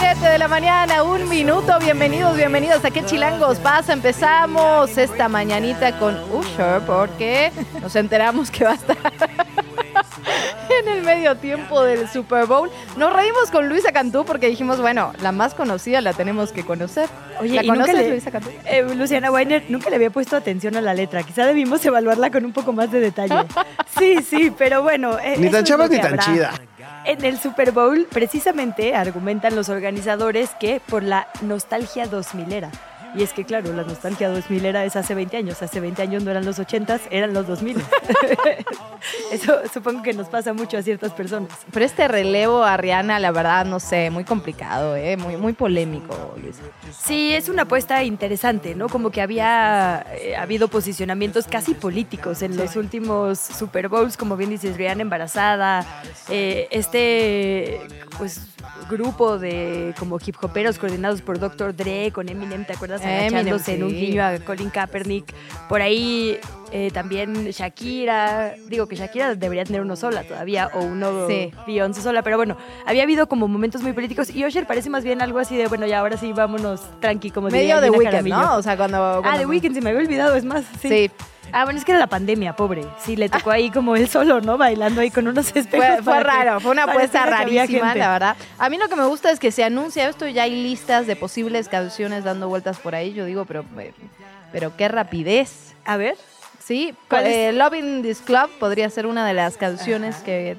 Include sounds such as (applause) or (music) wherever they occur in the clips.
7 de la mañana, un minuto. Bienvenidos, bienvenidos a ¿Qué Chilangos pasa? Empezamos esta mañanita con Usher porque nos enteramos que va a estar (laughs) en el medio tiempo del Super Bowl. Nos reímos con Luisa Cantú porque dijimos, bueno, la más conocida la tenemos que conocer. Oye, ¿La ¿y nunca conoces, le- Luisa Cantú? Eh, Luciana Weiner nunca le había puesto atención a la letra. Quizá debimos evaluarla con un poco más de detalle. (laughs) Sí, sí, pero bueno. eh, Ni tan chavas ni tan habrá. chida. En el Super Bowl, precisamente, argumentan los organizadores que por la nostalgia 2000 era. Y es que, claro, la nostalgia 2000 era es hace 20 años. Hace 20 años no eran los 80s, eran los 2000. (laughs) Eso supongo que nos pasa mucho a ciertas personas. Pero este relevo a Rihanna, la verdad, no sé, muy complicado, ¿eh? muy, muy polémico. Sí, es una apuesta interesante, ¿no? Como que había eh, habido posicionamientos casi políticos en los últimos Super Bowls, como bien dices, Rihanna embarazada, eh, este, pues, grupo de como hip hoperos coordinados por Dr. Dre con Eminem, ¿te acuerdas? Agachándose en un guiño a Colin Kaepernick. Por ahí eh, también Shakira, digo que Shakira debería tener uno sola todavía, o uno Sí. Beyoncé sola, pero bueno, había habido como momentos muy políticos y Usher parece más bien algo así de, bueno, ya ahora sí, vámonos tranqui, como Medio de Weekend. ¿no? O sea, cuando... Ah, de Weekend, se me había olvidado, es más, sí. Sí. Ah, bueno, es que era la pandemia, pobre. Sí, le tocó ahí como él solo, ¿no? Bailando ahí con unos espejos. Fue, raro, fue una apuesta rarísima, la verdad. A mí lo que me gusta es que se anuncia esto y ya hay listas de posibles canciones dando vueltas por ahí. Yo digo, pero, pero qué rapidez. A ver. Sí, eh, Loving This Club podría ser una de las canciones que,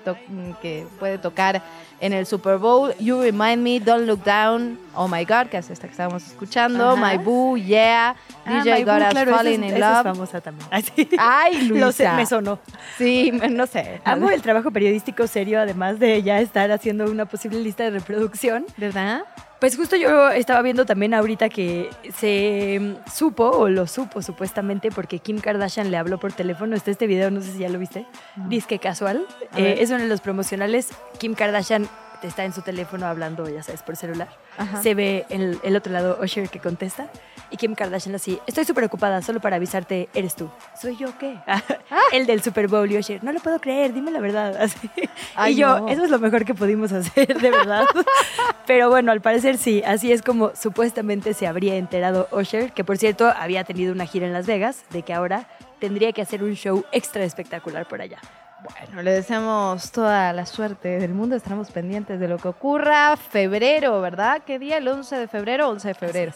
que puede tocar en el Super Bowl. You Remind Me, Don't Look Down, Oh My God, que es esta que estábamos escuchando. Ajá. My Boo, Yeah, Ah, DJ Got Us claro, esa Falling es- in esa es Love. famosa también. Así. (laughs) Ay, Luisa. Lo sé, me sonó. Sí, no sé. Amo el trabajo periodístico serio, además de ya estar haciendo una posible lista de reproducción. ¿Verdad? Pues justo yo estaba viendo también ahorita que se mm, supo, o lo supo supuestamente, porque Kim Kardashian le habló por teléfono. Está este video, no sé si ya lo viste. Disque casual. Eh, es uno de los promocionales. Kim Kardashian está en su teléfono hablando, ya sabes, por celular. Ajá. Se ve el, el otro lado Usher que contesta. Y Kim Kardashian así, estoy súper ocupada, solo para avisarte, eres tú. ¿Soy yo qué? (laughs) el del Super Bowl y Usher, no lo puedo creer, dime la verdad. (laughs) Así. Ay, y yo, no. eso es lo mejor que pudimos hacer, de verdad. (laughs) Pero bueno, al parecer sí, así es como supuestamente se habría enterado Usher, que por cierto había tenido una gira en Las Vegas, de que ahora tendría que hacer un show extra espectacular por allá. Bueno, le deseamos toda la suerte del mundo. Estaremos pendientes de lo que ocurra. Febrero, ¿verdad? ¿Qué día? ¿El 11 de febrero? 11 de febrero.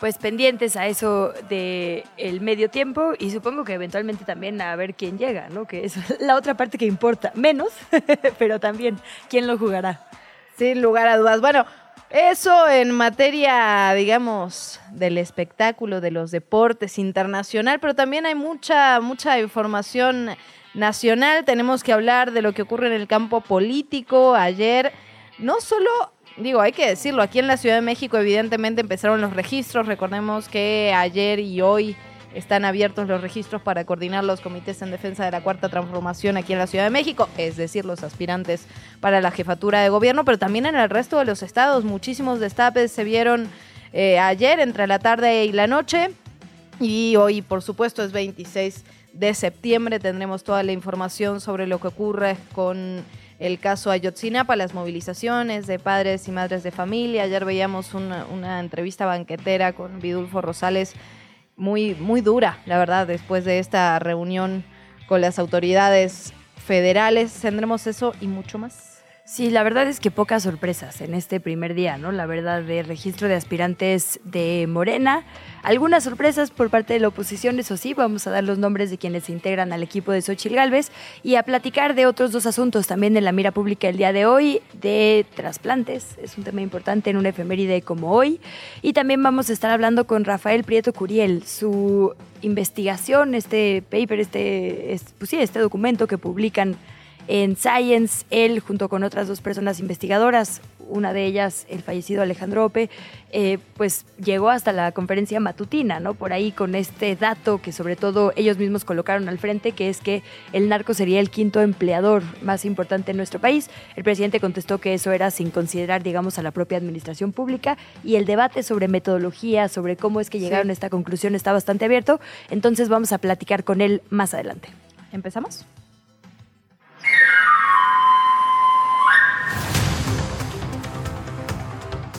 Pues pendientes a eso de el medio tiempo y supongo que eventualmente también a ver quién llega, ¿no? Que es la otra parte que importa, menos, (laughs) pero también quién lo jugará. Sin lugar a dudas. Bueno, eso en materia, digamos, del espectáculo, de los deportes internacional, pero también hay mucha, mucha información nacional. Tenemos que hablar de lo que ocurre en el campo político. Ayer, no solo, digo, hay que decirlo, aquí en la Ciudad de México evidentemente empezaron los registros. Recordemos que ayer y hoy están abiertos los registros para coordinar los comités en defensa de la cuarta transformación aquí en la Ciudad de México, es decir, los aspirantes para la jefatura de gobierno, pero también en el resto de los estados. Muchísimos destapes se vieron eh, ayer entre la tarde y la noche y hoy, por supuesto, es 26 de septiembre. Tendremos toda la información sobre lo que ocurre con el caso Ayotzinapa, las movilizaciones de padres y madres de familia. Ayer veíamos una, entrevista banquetera con Vidulfo Rosales muy, muy dura, la verdad, después de esta reunión con las autoridades federales. Tendremos eso y mucho más. Sí, la verdad es que pocas sorpresas en este primer día, ¿no? La verdad, de registro de aspirantes de Morena. Algunas sorpresas por parte de la oposición, eso sí, vamos a dar los nombres de quienes se integran al equipo de Xochil Gálvez y a platicar de otros dos asuntos también en la mira pública el día de hoy, de trasplantes, es un tema importante en una efeméride como hoy. Y también vamos a estar hablando con Rafael Prieto Curiel, su investigación, este paper, este, es- pues sí, este documento que publican en Science. Él, junto con otras dos personas investigadoras, una de ellas, el fallecido Alejandro Ope, eh, pues llegó hasta la conferencia matutina, ¿no? Por ahí con este dato que sobre todo ellos mismos colocaron al frente, que es que el narco sería el quinto empleador más importante en nuestro país. El presidente contestó que eso era sin considerar, digamos, a la propia administración pública y el debate sobre metodología, sobre cómo es que llegaron a esta conclusión está bastante abierto. Entonces vamos a platicar con él más adelante. ¿Empezamos?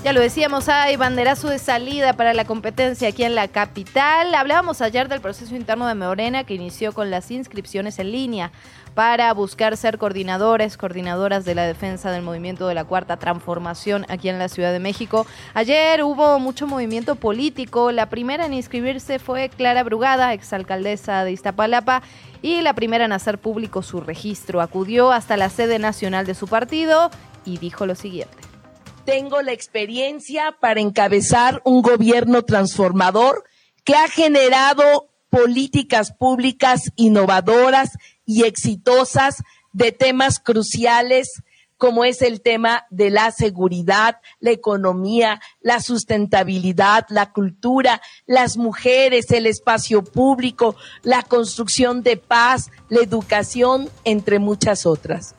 Ya lo decíamos, hay banderazo de salida para la competencia aquí en la capital. Hablábamos ayer del proceso interno de Morena que inició con las inscripciones en línea para buscar ser coordinadores, coordinadoras de la defensa del movimiento de la Cuarta Transformación aquí en la Ciudad de México. Ayer hubo mucho movimiento político. La primera en inscribirse fue Clara Brugada, exalcaldesa de Iztapalapa, y la primera en hacer público su registro. Acudió hasta la sede nacional de su partido y dijo lo siguiente tengo la experiencia para encabezar un gobierno transformador que ha generado políticas públicas innovadoras y exitosas de temas cruciales como es el tema de la seguridad, la economía, la sustentabilidad, la cultura, las mujeres, el espacio público, la construcción de paz, la educación, entre muchas otras.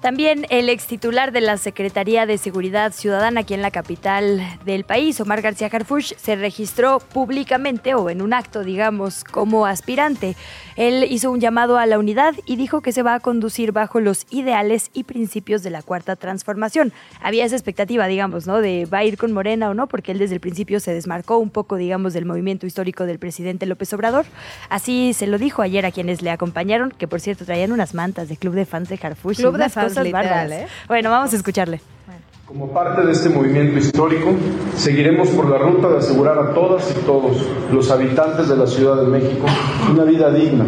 También el ex titular de la Secretaría de Seguridad Ciudadana aquí en la capital del país, Omar García Harfuch, se registró públicamente o en un acto, digamos, como aspirante. Él hizo un llamado a la unidad y dijo que se va a conducir bajo los ideales y principios de la cuarta transformación. Había esa expectativa, digamos, ¿no? De va a ir con Morena o no, porque él desde el principio se desmarcó un poco, digamos, del movimiento histórico del presidente López Obrador. Así se lo dijo ayer a quienes le acompañaron, que por cierto traían unas mantas de Club de Fans de Harfuch. Club de Fans literal, ¿eh? Bueno, vamos a escucharle. Como parte de este movimiento histórico, seguiremos por la ruta de asegurar a todas y todos los habitantes de la Ciudad de México una vida digna,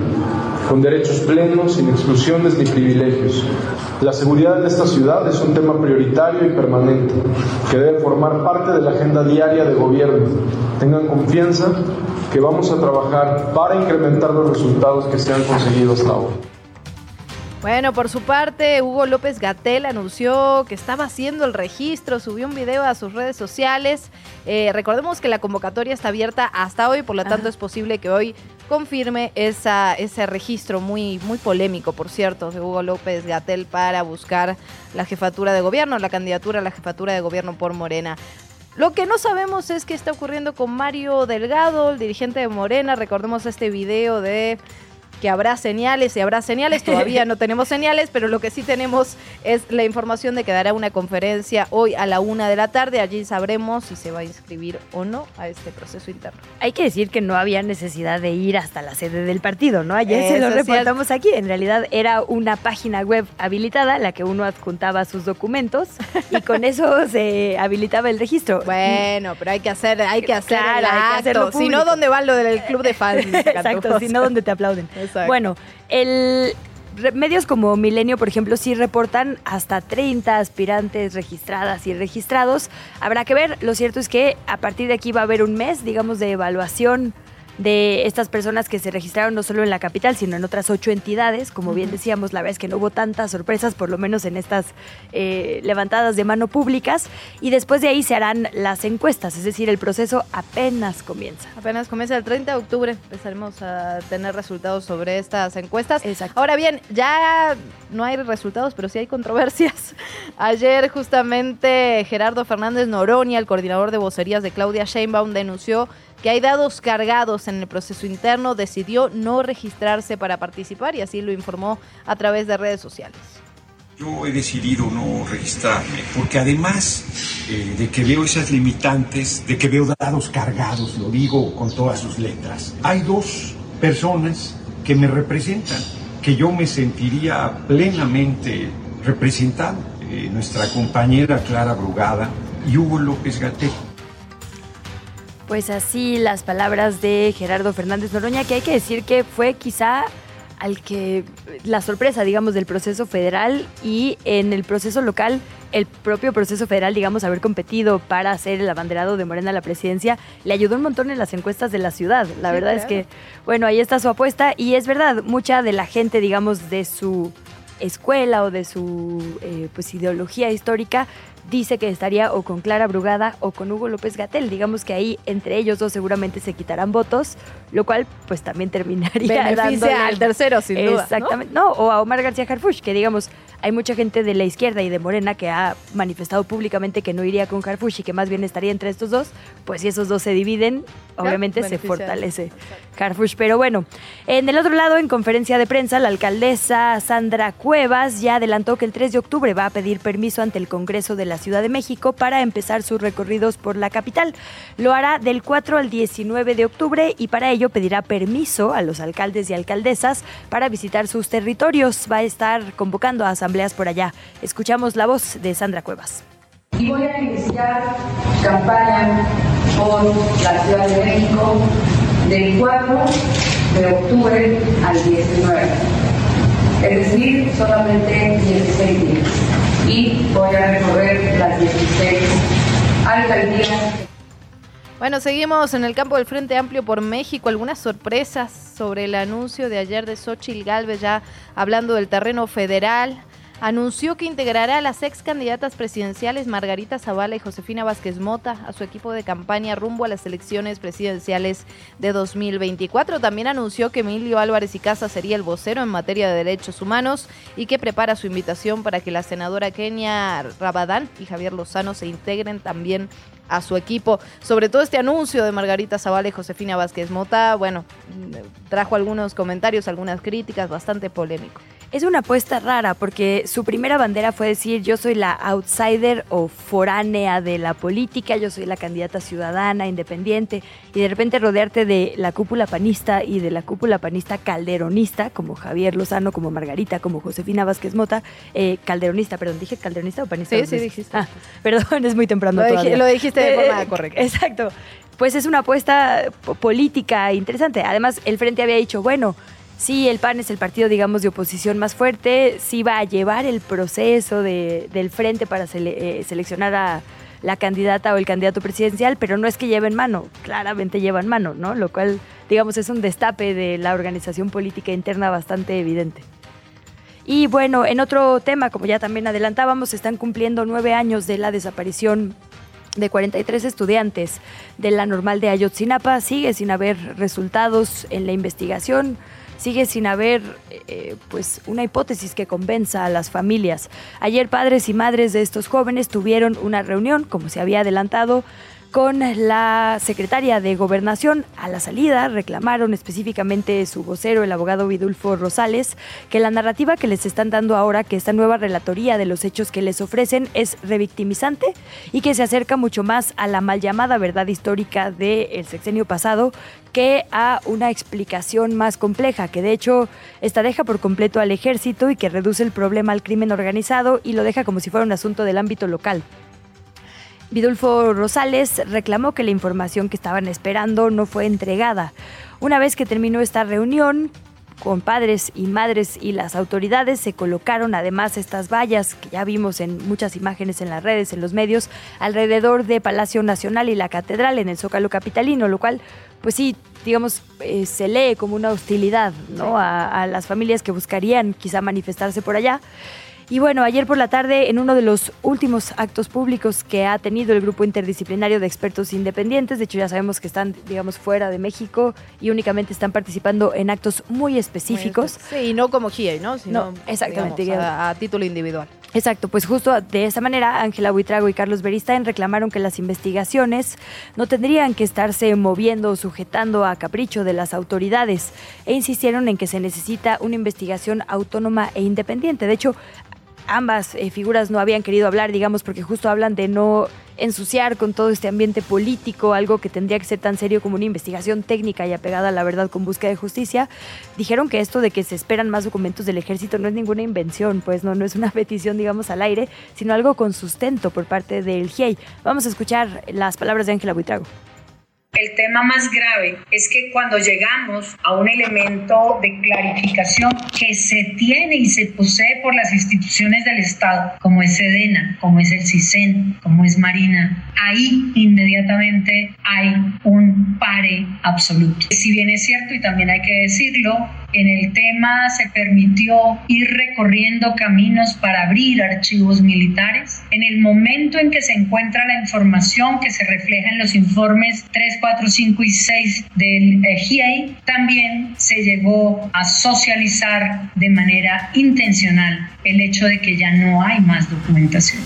con derechos plenos, sin exclusiones ni privilegios. La seguridad de esta ciudad es un tema prioritario y permanente, que debe formar parte de la agenda diaria de gobierno. Tengan confianza que vamos a trabajar para incrementar los resultados que se han conseguido hasta ahora. Bueno, por su parte, Hugo López Gatel anunció que estaba haciendo el registro, subió un video a sus redes sociales. Eh, recordemos que la convocatoria está abierta hasta hoy, por lo tanto es posible que hoy confirme esa, ese registro muy, muy polémico, por cierto, de Hugo López Gatel para buscar la jefatura de gobierno, la candidatura a la jefatura de gobierno por Morena. Lo que no sabemos es qué está ocurriendo con Mario Delgado, el dirigente de Morena. Recordemos este video de que habrá señales y habrá señales. Todavía no (laughs) tenemos señales, pero lo que sí tenemos es la información de que dará una conferencia hoy a la una de la tarde. Allí sabremos si se va a inscribir o no a este proceso interno. Hay que decir que no había necesidad de ir hasta la sede del partido, ¿no? Ayer se lo reportamos aquí. En realidad era una página web habilitada, la que uno adjuntaba sus documentos y con (laughs) eso se habilitaba el registro. Bueno, pero hay que hacer, hay que hacer Si no, ¿dónde va lo del club de fans? (laughs) Exacto, si no, ¿dónde te aplauden? Bueno, el medios como Milenio, por ejemplo, sí reportan hasta 30 aspirantes registradas y registrados. Habrá que ver, lo cierto es que a partir de aquí va a haber un mes, digamos, de evaluación de estas personas que se registraron no solo en la capital, sino en otras ocho entidades. Como bien decíamos, la verdad es que no hubo tantas sorpresas, por lo menos en estas eh, levantadas de mano públicas. Y después de ahí se harán las encuestas, es decir, el proceso apenas comienza. Apenas comienza el 30 de octubre, empezaremos a tener resultados sobre estas encuestas. Ahora bien, ya no hay resultados, pero sí hay controversias. (laughs) Ayer justamente Gerardo Fernández Noronia, el coordinador de vocerías de Claudia Sheinbaum, denunció que hay dados cargados en el proceso interno, decidió no registrarse para participar y así lo informó a través de redes sociales. Yo he decidido no registrarme porque además eh, de que veo esas limitantes, de que veo dados cargados, lo digo con todas sus letras, hay dos personas que me representan, que yo me sentiría plenamente representado. Eh, nuestra compañera Clara Brugada y Hugo López Gatel. Pues así las palabras de Gerardo Fernández Noroña, que hay que decir que fue quizá al que la sorpresa, digamos, del proceso federal y en el proceso local el propio proceso federal, digamos, haber competido para ser el abanderado de Morena a la presidencia, le ayudó un montón en las encuestas de la ciudad. La verdad es que, bueno, ahí está su apuesta y es verdad, mucha de la gente, digamos, de su escuela o de su eh, pues ideología histórica dice que estaría o con Clara Brugada o con Hugo López Gatel. Digamos que ahí entre ellos dos seguramente se quitarán votos, lo cual pues también terminaría Beneficia al tercero, sin duda. Exactamente. ¿no? o a Omar García Harfuch, que digamos, hay mucha gente de la izquierda y de Morena que ha manifestado públicamente que no iría con Harfuch y que más bien estaría entre estos dos, pues si esos dos se dividen, obviamente se fortalece Harfuch. Pero bueno, en el otro lado, en conferencia de prensa, la alcaldesa Sandra Cuevas ya adelantó que el 3 de octubre va a pedir permiso ante el Congreso de la Ciudad de México para empezar sus recorridos por la capital. Lo hará del 4 al 19 de octubre y para ello pedirá permiso a los alcaldes y alcaldesas para visitar sus territorios. Va a estar convocando a asambleas por allá. Escuchamos la voz de Sandra Cuevas. Y voy a iniciar campaña por la Ciudad de México del 4 de octubre al 19. Es decir, solamente 16 días. Y voy a recorrer las 16 alcaldías. Bueno, seguimos en el campo del Frente Amplio por México. Algunas sorpresas sobre el anuncio de ayer de Xochitl Galvez, ya hablando del terreno federal anunció que integrará a las ex candidatas presidenciales Margarita Zavala y Josefina Vázquez Mota a su equipo de campaña rumbo a las elecciones presidenciales de 2024. También anunció que Emilio Álvarez y Casa sería el vocero en materia de derechos humanos y que prepara su invitación para que la senadora Kenia Rabadán y Javier Lozano se integren también a su equipo. Sobre todo este anuncio de Margarita Zavala y Josefina Vázquez Mota, bueno, trajo algunos comentarios, algunas críticas, bastante polémico. Es una apuesta rara porque su primera bandera fue decir yo soy la outsider o foránea de la política, yo soy la candidata ciudadana, independiente, y de repente rodearte de la cúpula panista y de la cúpula panista calderonista, como Javier Lozano, como Margarita, como Josefina Vázquez Mota, eh, calderonista, perdón, dije calderonista o panista. Sí, sí, dijiste. Ah, perdón, es muy temprano lo, todavía. lo dijiste de forma Eh, correcta. Exacto. Pues es una apuesta política interesante. Además, el Frente había dicho, bueno, sí, el PAN es el partido, digamos, de oposición más fuerte, sí va a llevar el proceso de, del Frente para eh, seleccionar a la candidata o el candidato presidencial, pero no es que lleven mano, claramente llevan mano, ¿no? Lo cual, digamos, es un destape de la organización política interna bastante evidente. Y bueno, en otro tema, como ya también adelantábamos, se están cumpliendo nueve años de la desaparición de 43 estudiantes de la normal de Ayotzinapa. Sigue sin haber resultados en la investigación, sigue sin haber eh, pues una hipótesis que convenza a las familias. Ayer padres y madres de estos jóvenes tuvieron una reunión, como se había adelantado, con la secretaria de Gobernación. A la salida reclamaron específicamente su vocero, el abogado Vidulfo Rosales, que la narrativa que les están dando ahora, que esta nueva relatoría de los hechos que les ofrecen es revictimizante y que se acerca mucho más a la mal llamada verdad histórica del sexenio pasado que a una explicación más compleja, que de hecho esta deja por completo al ejército y que reduce el problema al crimen organizado y lo deja como si fuera un asunto del ámbito local. Vidulfo Rosales reclamó que la información que estaban esperando no fue entregada. Una vez que terminó esta reunión, con padres y madres y las autoridades se colocaron además estas vallas que ya vimos en muchas imágenes en las redes, en los medios, alrededor de Palacio Nacional y la Catedral en el Zócalo Capitalino, lo cual, pues sí, digamos, eh, se lee como una hostilidad ¿no? a, a las familias que buscarían quizá manifestarse por allá. Y bueno, ayer por la tarde, en uno de los últimos actos públicos que ha tenido el grupo interdisciplinario de expertos independientes, de hecho ya sabemos que están, digamos, fuera de México y únicamente están participando en actos muy específicos. Sí, y no como GIE, ¿no? Sino, No, exactamente, digamos, a, a título individual. Exacto, pues justo de esa manera Ángela Buitrago y Carlos Beristain reclamaron que las investigaciones no tendrían que estarse moviendo o sujetando a capricho de las autoridades e insistieron en que se necesita una investigación autónoma e independiente. De hecho, ambas eh, figuras no habían querido hablar, digamos, porque justo hablan de no ensuciar con todo este ambiente político, algo que tendría que ser tan serio como una investigación técnica y apegada a la verdad con búsqueda de justicia, dijeron que esto de que se esperan más documentos del ejército no es ninguna invención, pues no, no es una (laughs) petición, digamos, al aire, sino algo con sustento por parte del GIEI. Vamos a escuchar las palabras de Ángela Buitrago. El tema más grave es que cuando llegamos a un elemento de clarificación que se tiene y se posee por las instituciones del Estado, como es Sedena, como es el CISEN, como es Marina, ahí inmediatamente hay un pare absoluto. Si bien es cierto y también hay que decirlo, en el tema se permitió ir recorriendo caminos para abrir archivos militares. En el momento en que se encuentra la información que se refleja en los informes 3, 4, 5 y 6 del eh, GIEI, también se llegó a socializar de manera intencional el hecho de que ya no hay más documentación.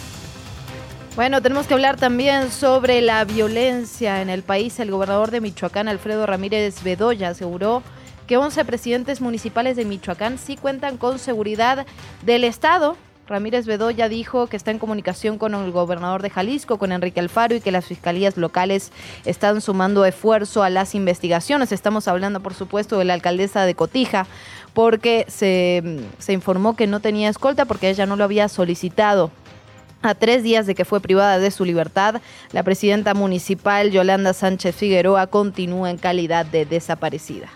Bueno, tenemos que hablar también sobre la violencia en el país. El gobernador de Michoacán, Alfredo Ramírez Bedoya, aseguró que 11 presidentes municipales de Michoacán sí cuentan con seguridad del Estado. Ramírez Bedoya dijo que está en comunicación con el gobernador de Jalisco, con Enrique Alfaro, y que las fiscalías locales están sumando esfuerzo a las investigaciones. Estamos hablando, por supuesto, de la alcaldesa de Cotija, porque se, se informó que no tenía escolta porque ella no lo había solicitado. A tres días de que fue privada de su libertad, la presidenta municipal Yolanda Sánchez Figueroa continúa en calidad de desaparecida.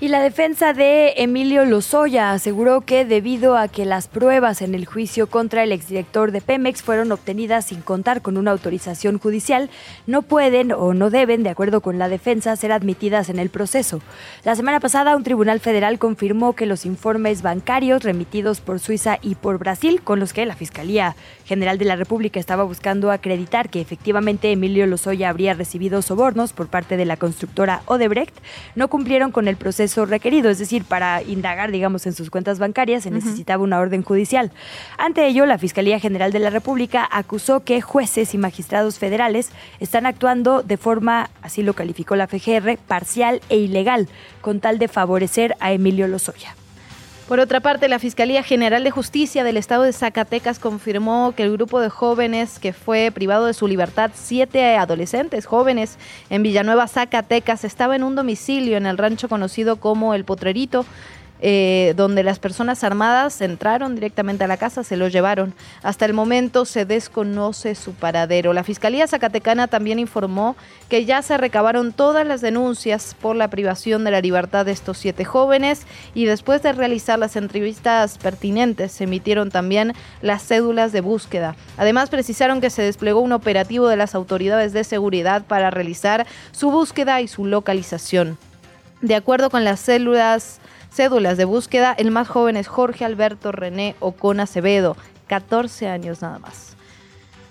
Y la defensa de Emilio Lozoya aseguró que debido a que las pruebas en el juicio contra el exdirector de Pemex fueron obtenidas sin contar con una autorización judicial, no pueden o no deben, de acuerdo con la defensa, ser admitidas en el proceso. La semana pasada, un tribunal federal confirmó que los informes bancarios remitidos por Suiza y por Brasil, con los que la Fiscalía General de la República estaba buscando acreditar que efectivamente Emilio Lozoya habría recibido sobornos por parte de la constructora Odebrecht, no cumplieron con el proceso requerido, es decir, para indagar, digamos, en sus cuentas bancarias se necesitaba una orden judicial. Ante ello, la Fiscalía General de la República acusó que jueces y magistrados federales están actuando de forma, así lo calificó la FGR, parcial e ilegal, con tal de favorecer a Emilio Lozoya. Por otra parte, la Fiscalía General de Justicia del Estado de Zacatecas confirmó que el grupo de jóvenes que fue privado de su libertad, siete adolescentes jóvenes en Villanueva, Zacatecas, estaba en un domicilio en el rancho conocido como El Potrerito, eh, donde las personas armadas entraron directamente a la casa, se lo llevaron. Hasta el momento se desconoce su paradero. La Fiscalía Zacatecana también informó que ya se recabaron todas las denuncias por la privación de la libertad de estos siete jóvenes y después de realizar las entrevistas pertinentes se emitieron también las cédulas de búsqueda. Además precisaron que se desplegó un operativo de las autoridades de seguridad para realizar su búsqueda y su localización. De acuerdo con las células cédulas de búsqueda. El más joven es Jorge Alberto René Ocon Acevedo, 14 años nada más.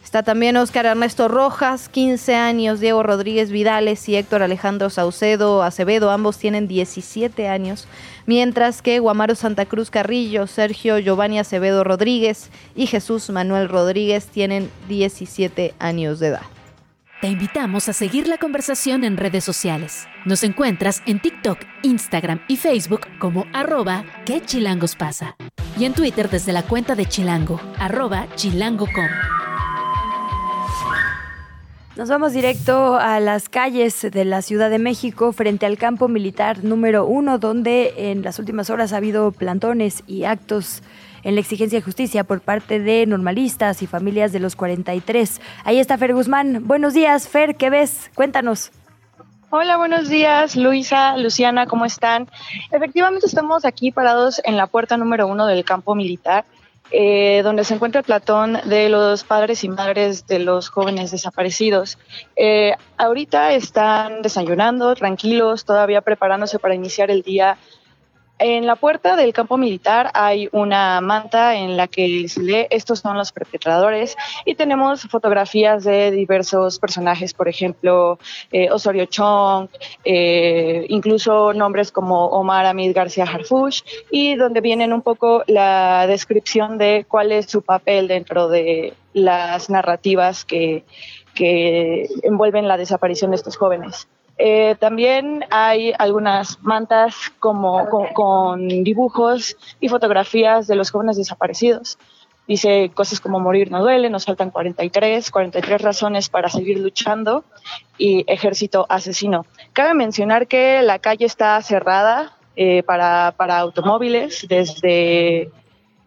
Está también Óscar Ernesto Rojas, 15 años, Diego Rodríguez Vidales y Héctor Alejandro Saucedo Acevedo, ambos tienen 17 años, mientras que Guamaro Santa Cruz Carrillo, Sergio Giovanni Acevedo Rodríguez y Jesús Manuel Rodríguez tienen 17 años de edad. Te invitamos a seguir la conversación en redes sociales. Nos encuentras en TikTok, Instagram y Facebook como arroba que pasa. Y en Twitter desde la cuenta de Chilango, arroba chilango.com. Nos vamos directo a las calles de la Ciudad de México frente al campo militar número uno, donde en las últimas horas ha habido plantones y actos en la exigencia de justicia por parte de normalistas y familias de los 43. Ahí está Fer Guzmán. Buenos días, Fer, ¿qué ves? Cuéntanos. Hola, buenos días, Luisa, Luciana, ¿cómo están? Efectivamente estamos aquí parados en la puerta número uno del campo militar, eh, donde se encuentra el platón de los padres y madres de los jóvenes desaparecidos. Eh, ahorita están desayunando, tranquilos, todavía preparándose para iniciar el día en la puerta del campo militar hay una manta en la que se lee estos son los perpetradores y tenemos fotografías de diversos personajes, por ejemplo, eh, Osorio Chong, eh, incluso nombres como Omar Amid García Harfush y donde vienen un poco la descripción de cuál es su papel dentro de las narrativas que, que envuelven la desaparición de estos jóvenes. Eh, también hay algunas mantas como, con, dibujos y fotografías de los jóvenes desaparecidos. Dice cosas como morir no duele, nos faltan 43, 43 razones para seguir luchando y ejército asesino. Cabe mencionar que la calle está cerrada eh, para, para, automóviles desde,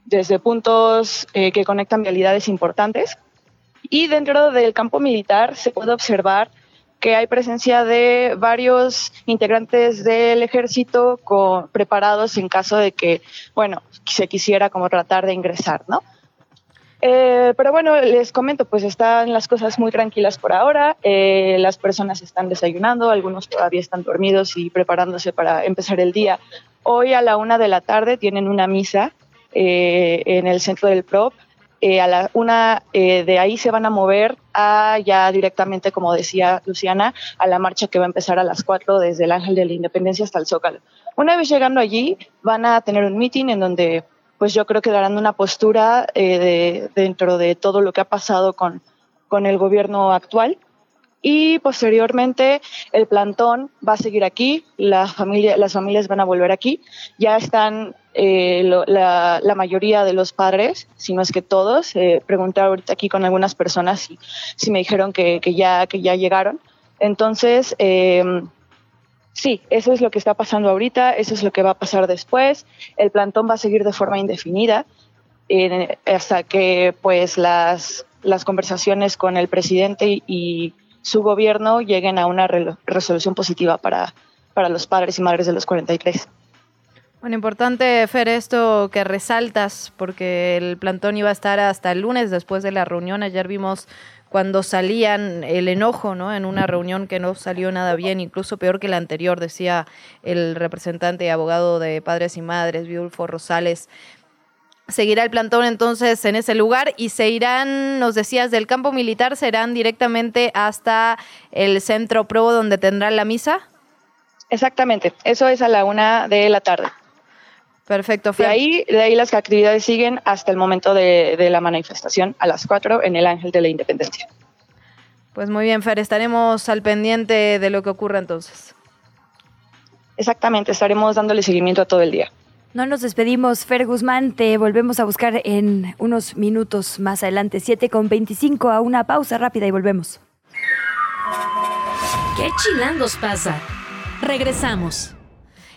desde puntos eh, que conectan vialidades importantes y dentro del campo militar se puede observar que hay presencia de varios integrantes del ejército preparados en caso de que, bueno, se quisiera como tratar de ingresar, ¿no? Eh, pero bueno, les comento, pues están las cosas muy tranquilas por ahora. Eh, las personas están desayunando, algunos todavía están dormidos y preparándose para empezar el día. Hoy a la una de la tarde tienen una misa eh, en el centro del PROP. A la una de ahí se van a mover a ya directamente, como decía Luciana, a la marcha que va a empezar a las cuatro desde el Ángel de la Independencia hasta el Zócalo. Una vez llegando allí, van a tener un meeting en donde pues yo creo que darán una postura eh, dentro de todo lo que ha pasado con, con el gobierno actual. Y posteriormente el plantón va a seguir aquí, la familia, las familias van a volver aquí. Ya están eh, la, la, mayoría de los padres, si no es que todos. Eh, pregunté ahorita aquí con algunas personas si, si me dijeron que, que, ya, que ya llegaron. Entonces, eh, Sí, eso es lo que está pasando ahorita, eso es lo que va a pasar después. El plantón va a seguir de forma indefinida hasta que pues las, las conversaciones con el presidente y, su gobierno lleguen a una resolución positiva para, para los padres y madres de los 43. Bueno, importante, Fer, esto que resaltas, porque el plantón iba a estar hasta el lunes después de la reunión. Ayer vimos cuando salían el enojo, ¿no? En una reunión que no salió nada bien, incluso peor que la anterior, decía el representante y abogado de Padres y Madres, Viulfo Rosales. Seguirá el plantón entonces en ese lugar y se irán, nos decías, del campo militar, serán directamente hasta el centro pro donde tendrán la misa. Exactamente, eso es a la una de la tarde. Perfecto. De ahí, de ahí las actividades siguen hasta el momento de, la manifestación a las 4 en el Ángel de la Independencia. Pues muy bien, Fer, estaremos al pendiente de lo que ocurra entonces. Exactamente, estaremos dándole seguimiento a todo el día. No nos despedimos, Fer Guzmán, te volvemos a buscar en unos minutos más adelante, 7 con 25, a una pausa rápida y volvemos. ¿Qué chilangos pasa? Regresamos.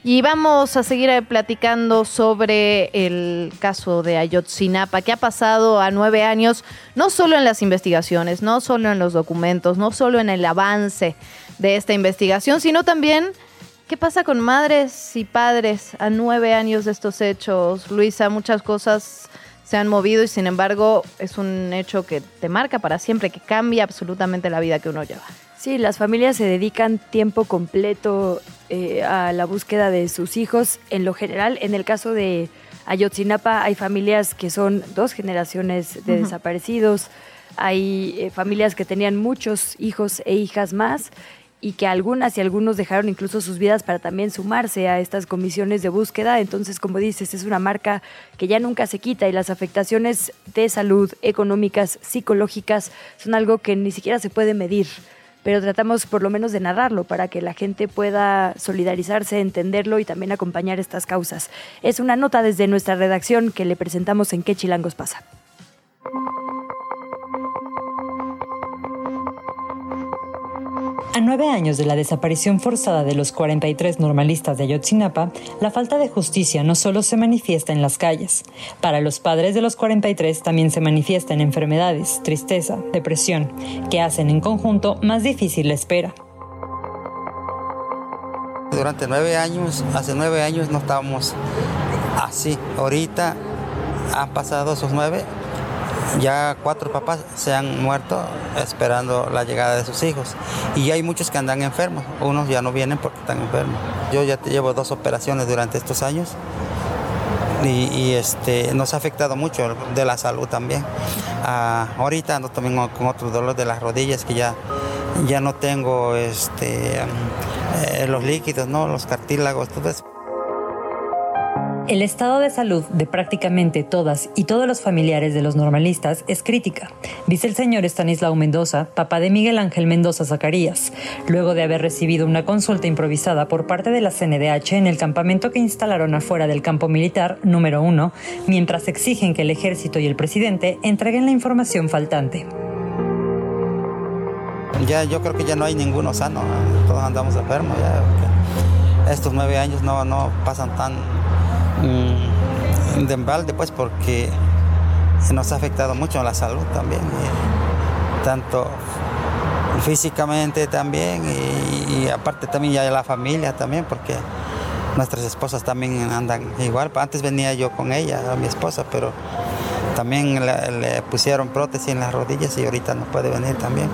Y vamos a seguir eh, platicando sobre el caso de Ayotzinapa, que ha pasado a nueve años, no solo en las investigaciones, no solo en los documentos, no solo en el avance de esta investigación, sino también qué pasa con madres y padres a nueve años de estos hechos. Luisa, muchas cosas se han movido y sin embargo es un hecho que te marca para siempre, que cambia absolutamente la vida que uno lleva. Sí, las familias se dedican tiempo completo eh, a la búsqueda de sus hijos. En lo general, en el caso de Ayotzinapa, hay familias que son dos generaciones de desaparecidos. Hay eh, familias que tenían muchos hijos e hijas más y que algunas y algunos dejaron incluso sus vidas para también sumarse a estas comisiones de búsqueda. Entonces, como dices, es una marca que ya nunca se quita y las afectaciones de salud, económicas, psicológicas, son algo que ni siquiera se puede medir pero tratamos por lo menos de narrarlo para que la gente pueda solidarizarse, entenderlo y también acompañar estas causas. Es una nota desde nuestra redacción que le presentamos en qué chilangos pasa. A nueve años de la desaparición forzada de los 43 normalistas de Ayotzinapa, la falta de justicia no solo se manifiesta en las calles. Para los padres de los 43 también se manifiesta en enfermedades, tristeza, depresión, que hacen en conjunto más difícil la espera. Durante nueve años, hace nueve años no estábamos así. Ahorita han pasado esos nueve ya cuatro papás se han muerto esperando la llegada de sus hijos. Y hay muchos que andan enfermos. Unos ya no vienen porque están enfermos. Yo ya llevo dos operaciones durante estos años. Y, este, nos ha afectado mucho de la salud también. Ah, ahorita ando también con otro dolor de las rodillas que ya, ya no tengo este, eh, los líquidos, ¿no? los cartílagos, todo eso. El estado de salud de prácticamente todas y todos los familiares de los normalistas es crítica, dice el señor Stanislao Mendoza, papá de Miguel Ángel Mendoza Zacarías, luego de haber recibido una consulta improvisada por parte de la CNDH en el campamento que instalaron afuera del campo militar número uno, mientras exigen que el ejército y el presidente entreguen la información faltante. Ya yo creo que ya no hay ninguno sano, todos andamos enfermos estos nueve años no, no pasan tan de embalde, pues porque nos ha afectado mucho la salud también, tanto físicamente también y, aparte también ya la familia también porque nuestras esposas también andan igual. Antes venía yo con ella, a mi esposa, pero también le, pusieron prótesis en las rodillas y ahorita no puede venir también.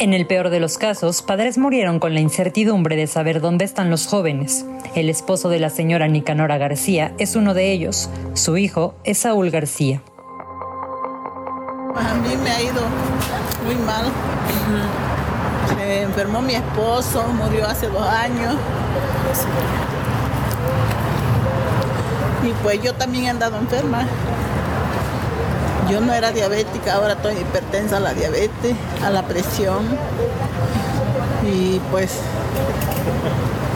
En el peor de los casos, padres murieron con la incertidumbre de saber dónde están los jóvenes. El esposo de la señora Nicanora García es uno de ellos. Su hijo es Saúl García. A mí me ha ido muy mal. Se enfermó mi esposo, murió hace dos años. Y pues yo también he andado enferma. Yo no era diabética, ahora estoy hipertensa a la diabetes, a la presión. Y pues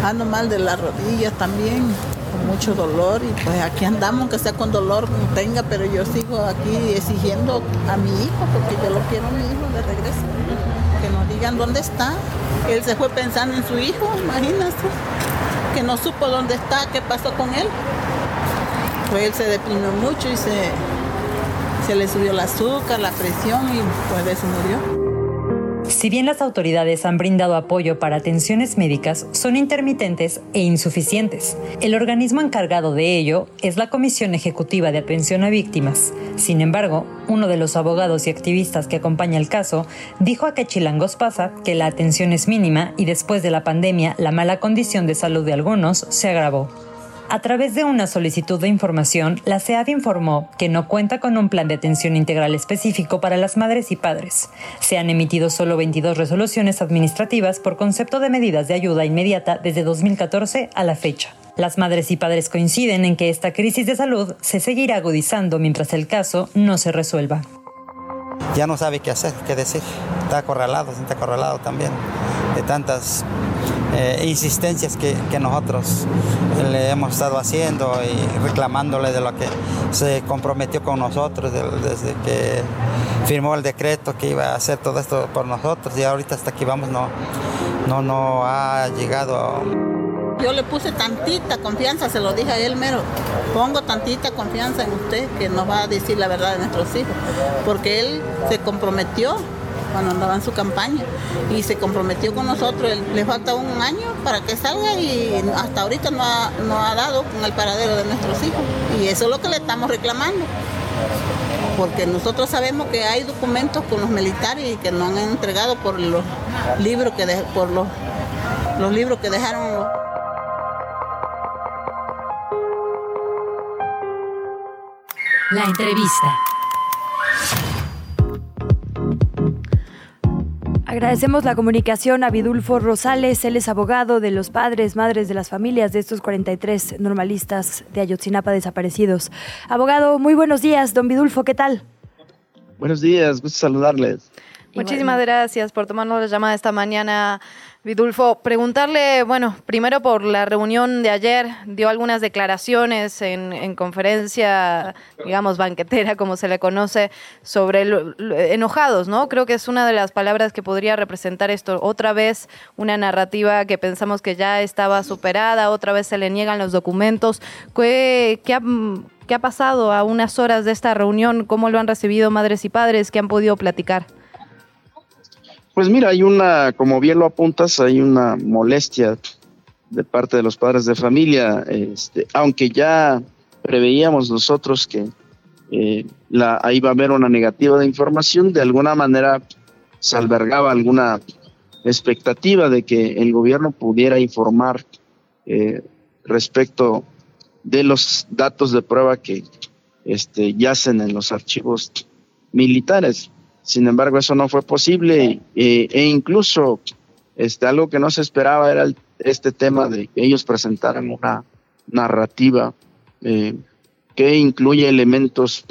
ando mal de las rodillas también, con mucho dolor. Y pues aquí andamos, que sea con dolor tenga, pero yo sigo aquí exigiendo a mi hijo, porque yo lo quiero a mi hijo de regreso. Que nos digan dónde está. Él se fue pensando en su hijo, imagínate. Que no supo dónde está, qué pasó con él. Pues él se deprimió mucho y se, se le subió el azúcar, la presión y pues eso murió. Si bien las autoridades han brindado apoyo para atenciones médicas, son intermitentes e insuficientes. El organismo encargado de ello es la Comisión Ejecutiva de Atención a Víctimas. Sin embargo, uno de los abogados y activistas que acompaña el caso dijo a que Chilangos pasa que la atención es mínima y después de la pandemia la mala condición de salud de algunos se agravó. A través de una solicitud de información, la SEAD informó que no cuenta con un plan de atención integral específico para las madres y padres. Se han emitido solo 22 resoluciones administrativas por concepto de medidas de ayuda inmediata desde 2014 a la fecha. Las madres y padres coinciden en que esta crisis de salud se seguirá agudizando mientras el caso no se resuelva. Ya no sabe qué hacer, qué decir. Está acorralado, está acorralado también de tantas eh, insistencias que, nosotros le hemos estado haciendo y reclamándole de lo que se comprometió con nosotros desde que firmó el decreto que iba a hacer todo esto por nosotros y ahorita hasta aquí vamos no, no, no ha llegado. Yo le puse tantita confianza, se lo dije a él mero, pongo tantita confianza en usted que nos va a decir la verdad de nuestros hijos, porque él se comprometió cuando andaba en su campaña y se comprometió con nosotros. Le falta un año para que salga y hasta ahorita no ha, no ha dado con el paradero de nuestros hijos. Y eso es lo que le estamos reclamando. Porque nosotros sabemos que hay documentos con los militares y que no han entregado por los libros que por los, los libros que dejaron La entrevista. Agradecemos la comunicación a Vidulfo Rosales, él es abogado de los padres, madres de las familias de estos 43 normalistas de Ayotzinapa desaparecidos. Abogado, muy buenos días, don Vidulfo, ¿qué tal? Buenos días, gusto saludarles. Muchísimas gracias por tomarnos la llamada esta mañana. Vidulfo, preguntarle, bueno, primero por la reunión de ayer, dio algunas declaraciones en, conferencia, digamos, banquetera, como se le conoce, sobre enojados, ¿no? Creo que es una de las palabras que podría representar esto. Otra vez una narrativa que pensamos que ya estaba superada, otra vez se le niegan los documentos. ¿Qué, ha, qué ha pasado a unas horas de esta reunión? ¿Cómo lo han recibido madres y padres? ¿Qué han podido platicar? Pues mira, hay una, como bien lo apuntas, hay una molestia de parte de los padres de familia, este, aunque ya preveíamos nosotros que eh, ahí va a haber una negativa de información, de alguna manera se albergaba alguna expectativa de que el gobierno pudiera informar eh, respecto de los datos de prueba que este, yacen en los archivos militares. Sin embargo, eso no fue posible e incluso este, algo que no se esperaba era este tema de que ellos presentaran una narrativa eh, que incluye elementos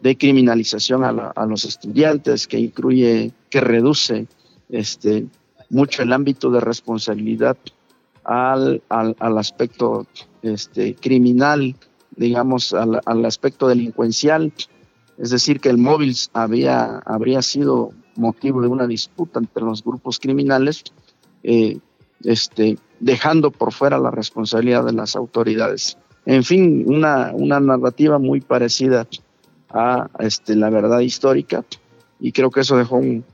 de criminalización a, los estudiantes, que incluye, que reduce este, mucho el ámbito de responsabilidad al, al, aspecto este, criminal, digamos, al, al aspecto delincuencial es decir, que el móvil había, habría sido motivo de una disputa entre los grupos criminales, eh, este, dejando por fuera la responsabilidad de las autoridades. En fin, una, una narrativa muy parecida a este, la verdad histórica y creo que eso dejó un,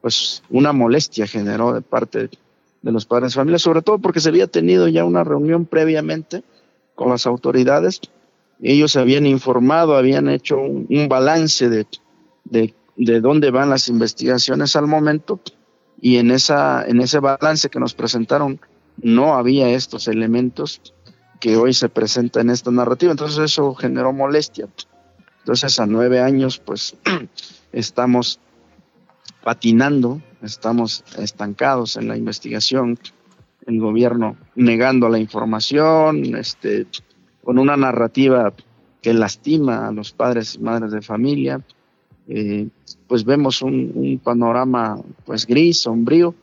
pues una molestia generó de parte de los padres de familia, sobre todo porque se había tenido ya una reunión previamente con las autoridades. Ellos habían informado, habían hecho un, balance de, de, de, dónde van las investigaciones al momento y en, esa, en ese balance que nos presentaron no había estos elementos que hoy se presenta en esta narrativa. Entonces eso generó molestia. Entonces a nueve años pues (clears throat) estamos patinando, estamos estancados en la investigación, el gobierno negando la información, este, con una narrativa que lastima a los padres y madres de familia, eh, pues vemos un, panorama pues gris, sombrío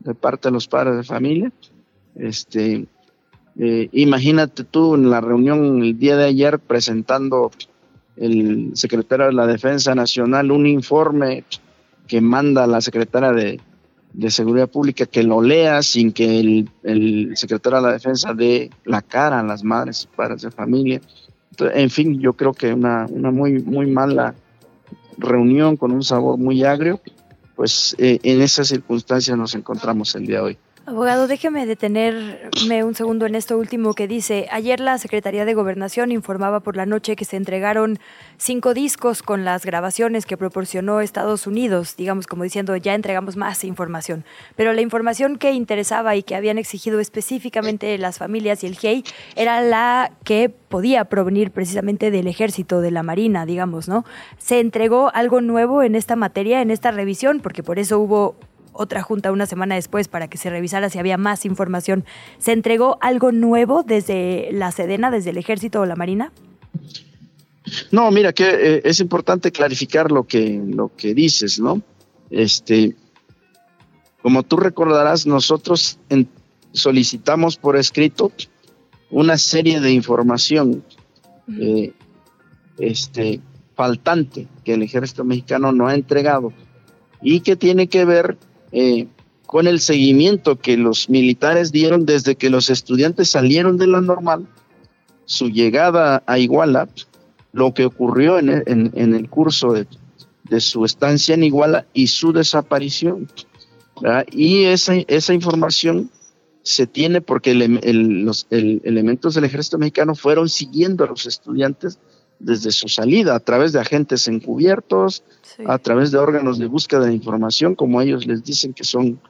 de parte de los padres de familia. Este, eh, imagínate tú en la reunión el día de ayer presentando el secretario de la Defensa Nacional un informe que manda la secretaria de, Seguridad Pública que lo lea sin que el, secretario de la Defensa dé la cara a las madres y padres de familia. en fin, yo creo que una, una muy, muy mala reunión con un sabor muy agrio, pues eh, en esas circunstancias nos encontramos el día de hoy. Abogado, déjeme detenerme un segundo en esto último que dice. Ayer la Secretaría de Gobernación informaba por la noche que se entregaron cinco discos con las grabaciones que proporcionó Estados Unidos, digamos como diciendo, ya entregamos más información. Pero la información que interesaba y que habían exigido específicamente las familias y el GEI era la que podía provenir precisamente del ejército, de la marina, digamos, ¿no? ¿Se entregó algo nuevo en esta materia, en esta revisión? Porque por eso hubo otra junta una semana después para que se revisara si había más información. ¿Se entregó algo nuevo desde la Sedena, desde el Ejército o la Marina? No, mira que eh, es importante clarificar lo que, lo que dices, ¿no? Este, como tú recordarás, nosotros solicitamos por escrito una serie de información eh, este, faltante que el ejército mexicano no ha entregado y que tiene que ver eh, con el seguimiento que los militares dieron desde que los estudiantes salieron de la normal, su llegada a Iguala, lo que ocurrió en, el curso de, su estancia en Iguala y su desaparición. Y esa, esa información se tiene porque los elementos del ejército mexicano fueron siguiendo a los estudiantes desde su salida a través de agentes encubiertos, a través de órganos de búsqueda de información, como ellos les dicen que son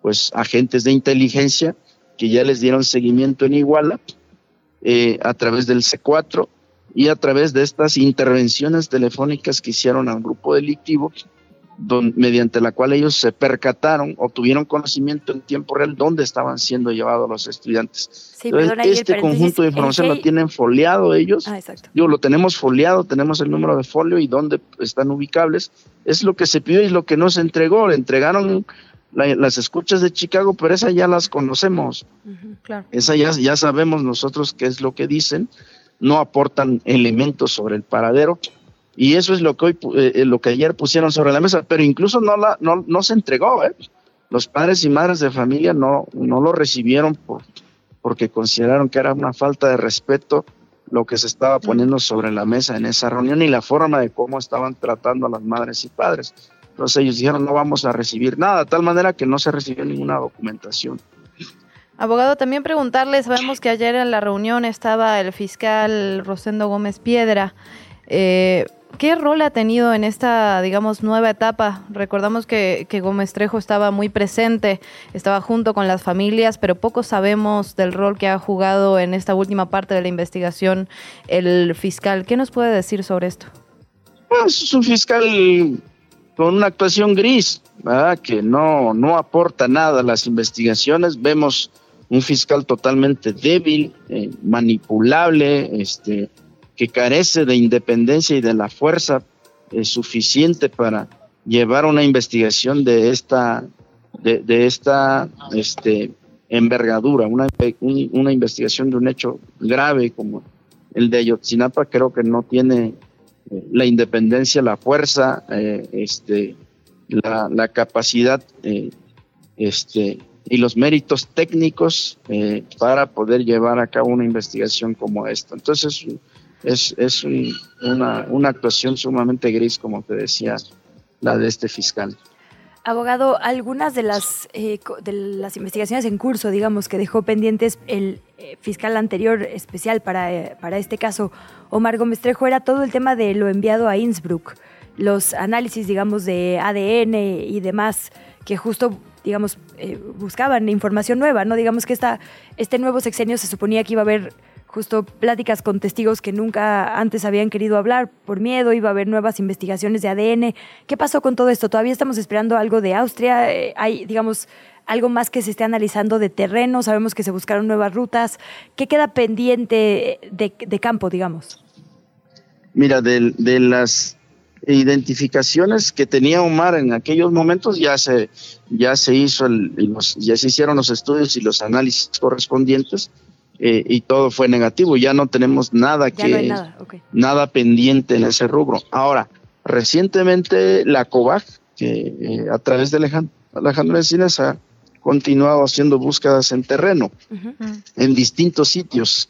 pues agentes de inteligencia que ya les dieron seguimiento en Iguala, eh, a través del C4 y a través de estas intervenciones telefónicas que hicieron al grupo delictivo mediante la cual ellos se percataron o tuvieron conocimiento en tiempo real dónde estaban siendo llevados los estudiantes. este conjunto de información lo tienen foliado ellos. Ah, Digo, lo tenemos foliado, tenemos el número de folio y dónde están ubicables. Es lo que se pidió y lo que no se entregó. Le entregaron las escuchas de Chicago, pero esas ya las conocemos. Esas ya, ya sabemos nosotros qué es lo que dicen. No aportan elementos sobre el paradero y eso es lo que hoy, eh, eh, lo que ayer pusieron sobre la mesa, pero incluso no, la, no, no se entregó. ¿eh? Los padres y madres de familia no, no lo recibieron por, porque consideraron que era una falta de respeto lo que se estaba poniendo sobre la mesa en esa reunión y la forma de cómo estaban tratando a las madres y padres. Entonces ellos dijeron no vamos a recibir nada, de tal manera que no se recibió ninguna documentación. Abogado, también preguntarle, sabemos que ayer en la reunión estaba el fiscal Rosendo Gómez Piedra. Eh, ¿Qué rol ha tenido en esta, digamos, nueva etapa? Recordamos que, Gómez Trejo estaba muy presente, estaba junto con las familias, pero poco sabemos del rol que ha jugado en esta última parte de la investigación el fiscal. ¿Qué nos puede decir sobre esto? Pues es un fiscal con una actuación gris, ¿verdad? que no, no aporta nada a las investigaciones. Vemos un fiscal totalmente débil, eh, manipulable, este, que carece de independencia y de la fuerza eh, suficiente para llevar una investigación de esta, de, esta este, envergadura, una, una investigación de un hecho grave como el de Ayotzinapa, creo que no tiene eh, la independencia, la fuerza, eh, este, la, la capacidad este, y los méritos técnicos para poder llevar a cabo una investigación como esta. Entonces, es, es una, una actuación sumamente gris, como te decía, la de este fiscal. Abogado, algunas de las, eh, de las investigaciones en curso, digamos, que dejó pendientes el eh, fiscal anterior especial para, eh, para este caso, Omar Gómez Trejo, era todo el tema de lo enviado a Innsbruck, los análisis, digamos, de ADN y demás, que justo, digamos, buscaban información nueva, ¿no? Digamos que esta, este nuevo sexenio se suponía que iba a haber justo pláticas con testigos que nunca antes habían querido hablar por miedo, iba a haber nuevas investigaciones de ADN. ¿Qué pasó con todo esto? ¿Todavía estamos esperando algo de Austria? Eh, ¿Hay, digamos, algo más que se esté analizando de terreno? Sabemos que se buscaron nuevas rutas. ¿Qué queda pendiente de, campo, digamos? Mira, de, las identificaciones que tenía Omar en aquellos momentos ya se ya se hizo ya se hicieron los estudios y los análisis correspondientes eh, y todo fue negativo. Ya no tenemos nada que nada. pendiente en ese rubro. Ahora, recientemente la COVAC, que eh, a través de Alejandro Encinas ha continuado haciendo búsquedas en terreno, en distintos sitios.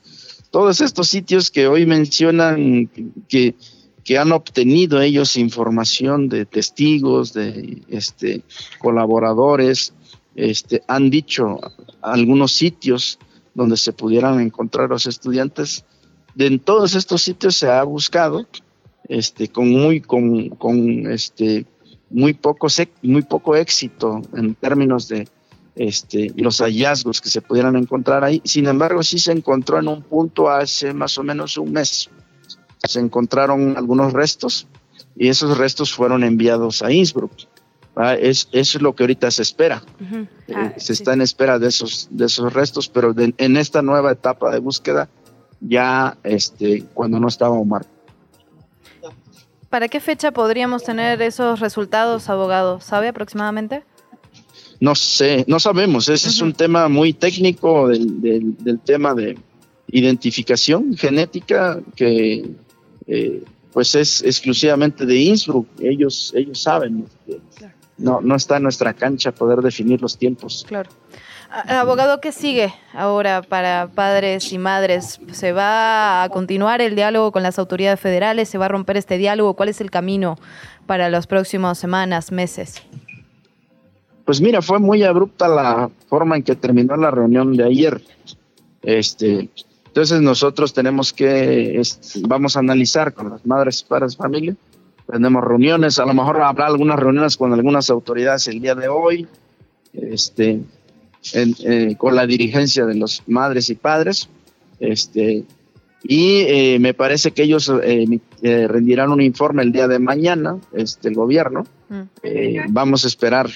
Todos estos sitios que hoy mencionan que, que han obtenido ellos información de testigos, de este, colaboradores, este, han dicho algunos sitios donde se pudieran encontrar los estudiantes. De en todos estos sitios se ha buscado este, con muy, con, con este, muy, poco, muy poco éxito en términos de este, los hallazgos que se pudieran encontrar ahí. Sin embargo, sí se encontró en un punto hace más o menos un mes. Se encontraron algunos restos y esos restos fueron enviados a Innsbruck. Ah, es, eso es lo que ahorita se espera. Eh, ah, se está en espera de esos, de esos restos, pero en esta nueva etapa de búsqueda, ya este, cuando no estaba Omar. ¿Para qué fecha podríamos tener esos resultados, abogado? ¿Sabe aproximadamente? No sé, no sabemos. Ese es un tema muy técnico del, del, tema de identificación genética que eh, pues es exclusivamente de Innsbruck. Ellos, ellos saben. Este, no, no está en nuestra cancha poder definir los tiempos. Claro. Abogado, ¿qué sigue ahora para padres y madres? ¿Se va a continuar el diálogo con las autoridades federales? ¿Se va a romper este diálogo? ¿Cuál es el camino para las próximas semanas, meses? Pues mira, fue muy abrupta la forma en que terminó la reunión de ayer. Este, entonces nosotros tenemos que, vamos a analizar con las madres y padres familia tenemos reuniones, a lo mejor habrá algunas reuniones con algunas autoridades el día de hoy, este, eh, con la dirigencia de los madres y padres, este, y eh, me parece que ellos eh, rendirán un informe el día de mañana, este, el gobierno. Mm. vamos a esperar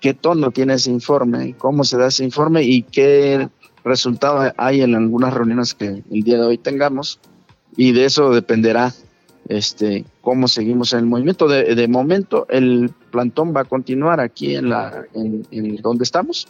qué tono tiene ese informe, cómo se da ese informe y qué resultado hay en algunas reuniones que el día de hoy tengamos. Y de eso dependerá este, cómo seguimos en el movimiento. De, momento, el plantón va a continuar aquí en la en, donde estamos.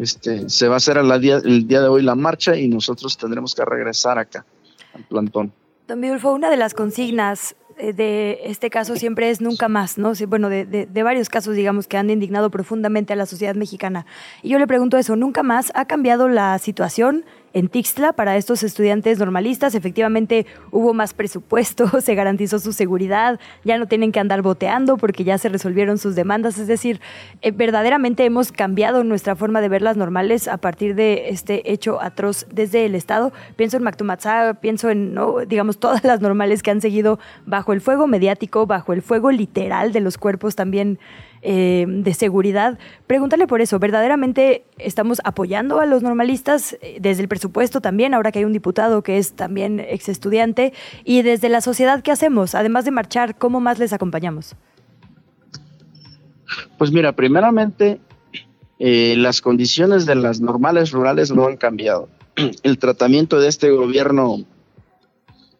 este, se va a hacer el día, el día de hoy la marcha y nosotros tendremos que regresar acá al plantón. Don Vidulfo, una de las consignas eh, de este caso siempre es nunca más, ¿no? Bueno, de, de, varios casos, digamos, que han indignado profundamente a la sociedad mexicana. Y yo le pregunto eso, ¿nunca más ha cambiado la situación? En Tixla para estos estudiantes normalistas. Efectivamente hubo más presupuesto, (laughs) se garantizó su seguridad, ya no tienen que andar boteando porque ya se resolvieron sus demandas. Es decir, eh, verdaderamente hemos cambiado nuestra forma de ver las normales a partir de este hecho atroz desde el Estado. Pienso en Mactumatzá, pienso en, ¿no? digamos, (laughs) todas las normales que han seguido bajo el fuego mediático, bajo el fuego literal de los cuerpos también eh, de seguridad. Pregúntale por eso, ¿verdaderamente estamos apoyando a los normalistas eh, desde el presupuesto también, ahora que hay un diputado que es también ex estudiante, y desde la sociedad, ¿qué hacemos? Además de marchar, ¿cómo más les acompañamos? Pues mira, primeramente, eh, las condiciones de las normales rurales no han cambiado. (clears throat) El tratamiento de este gobierno,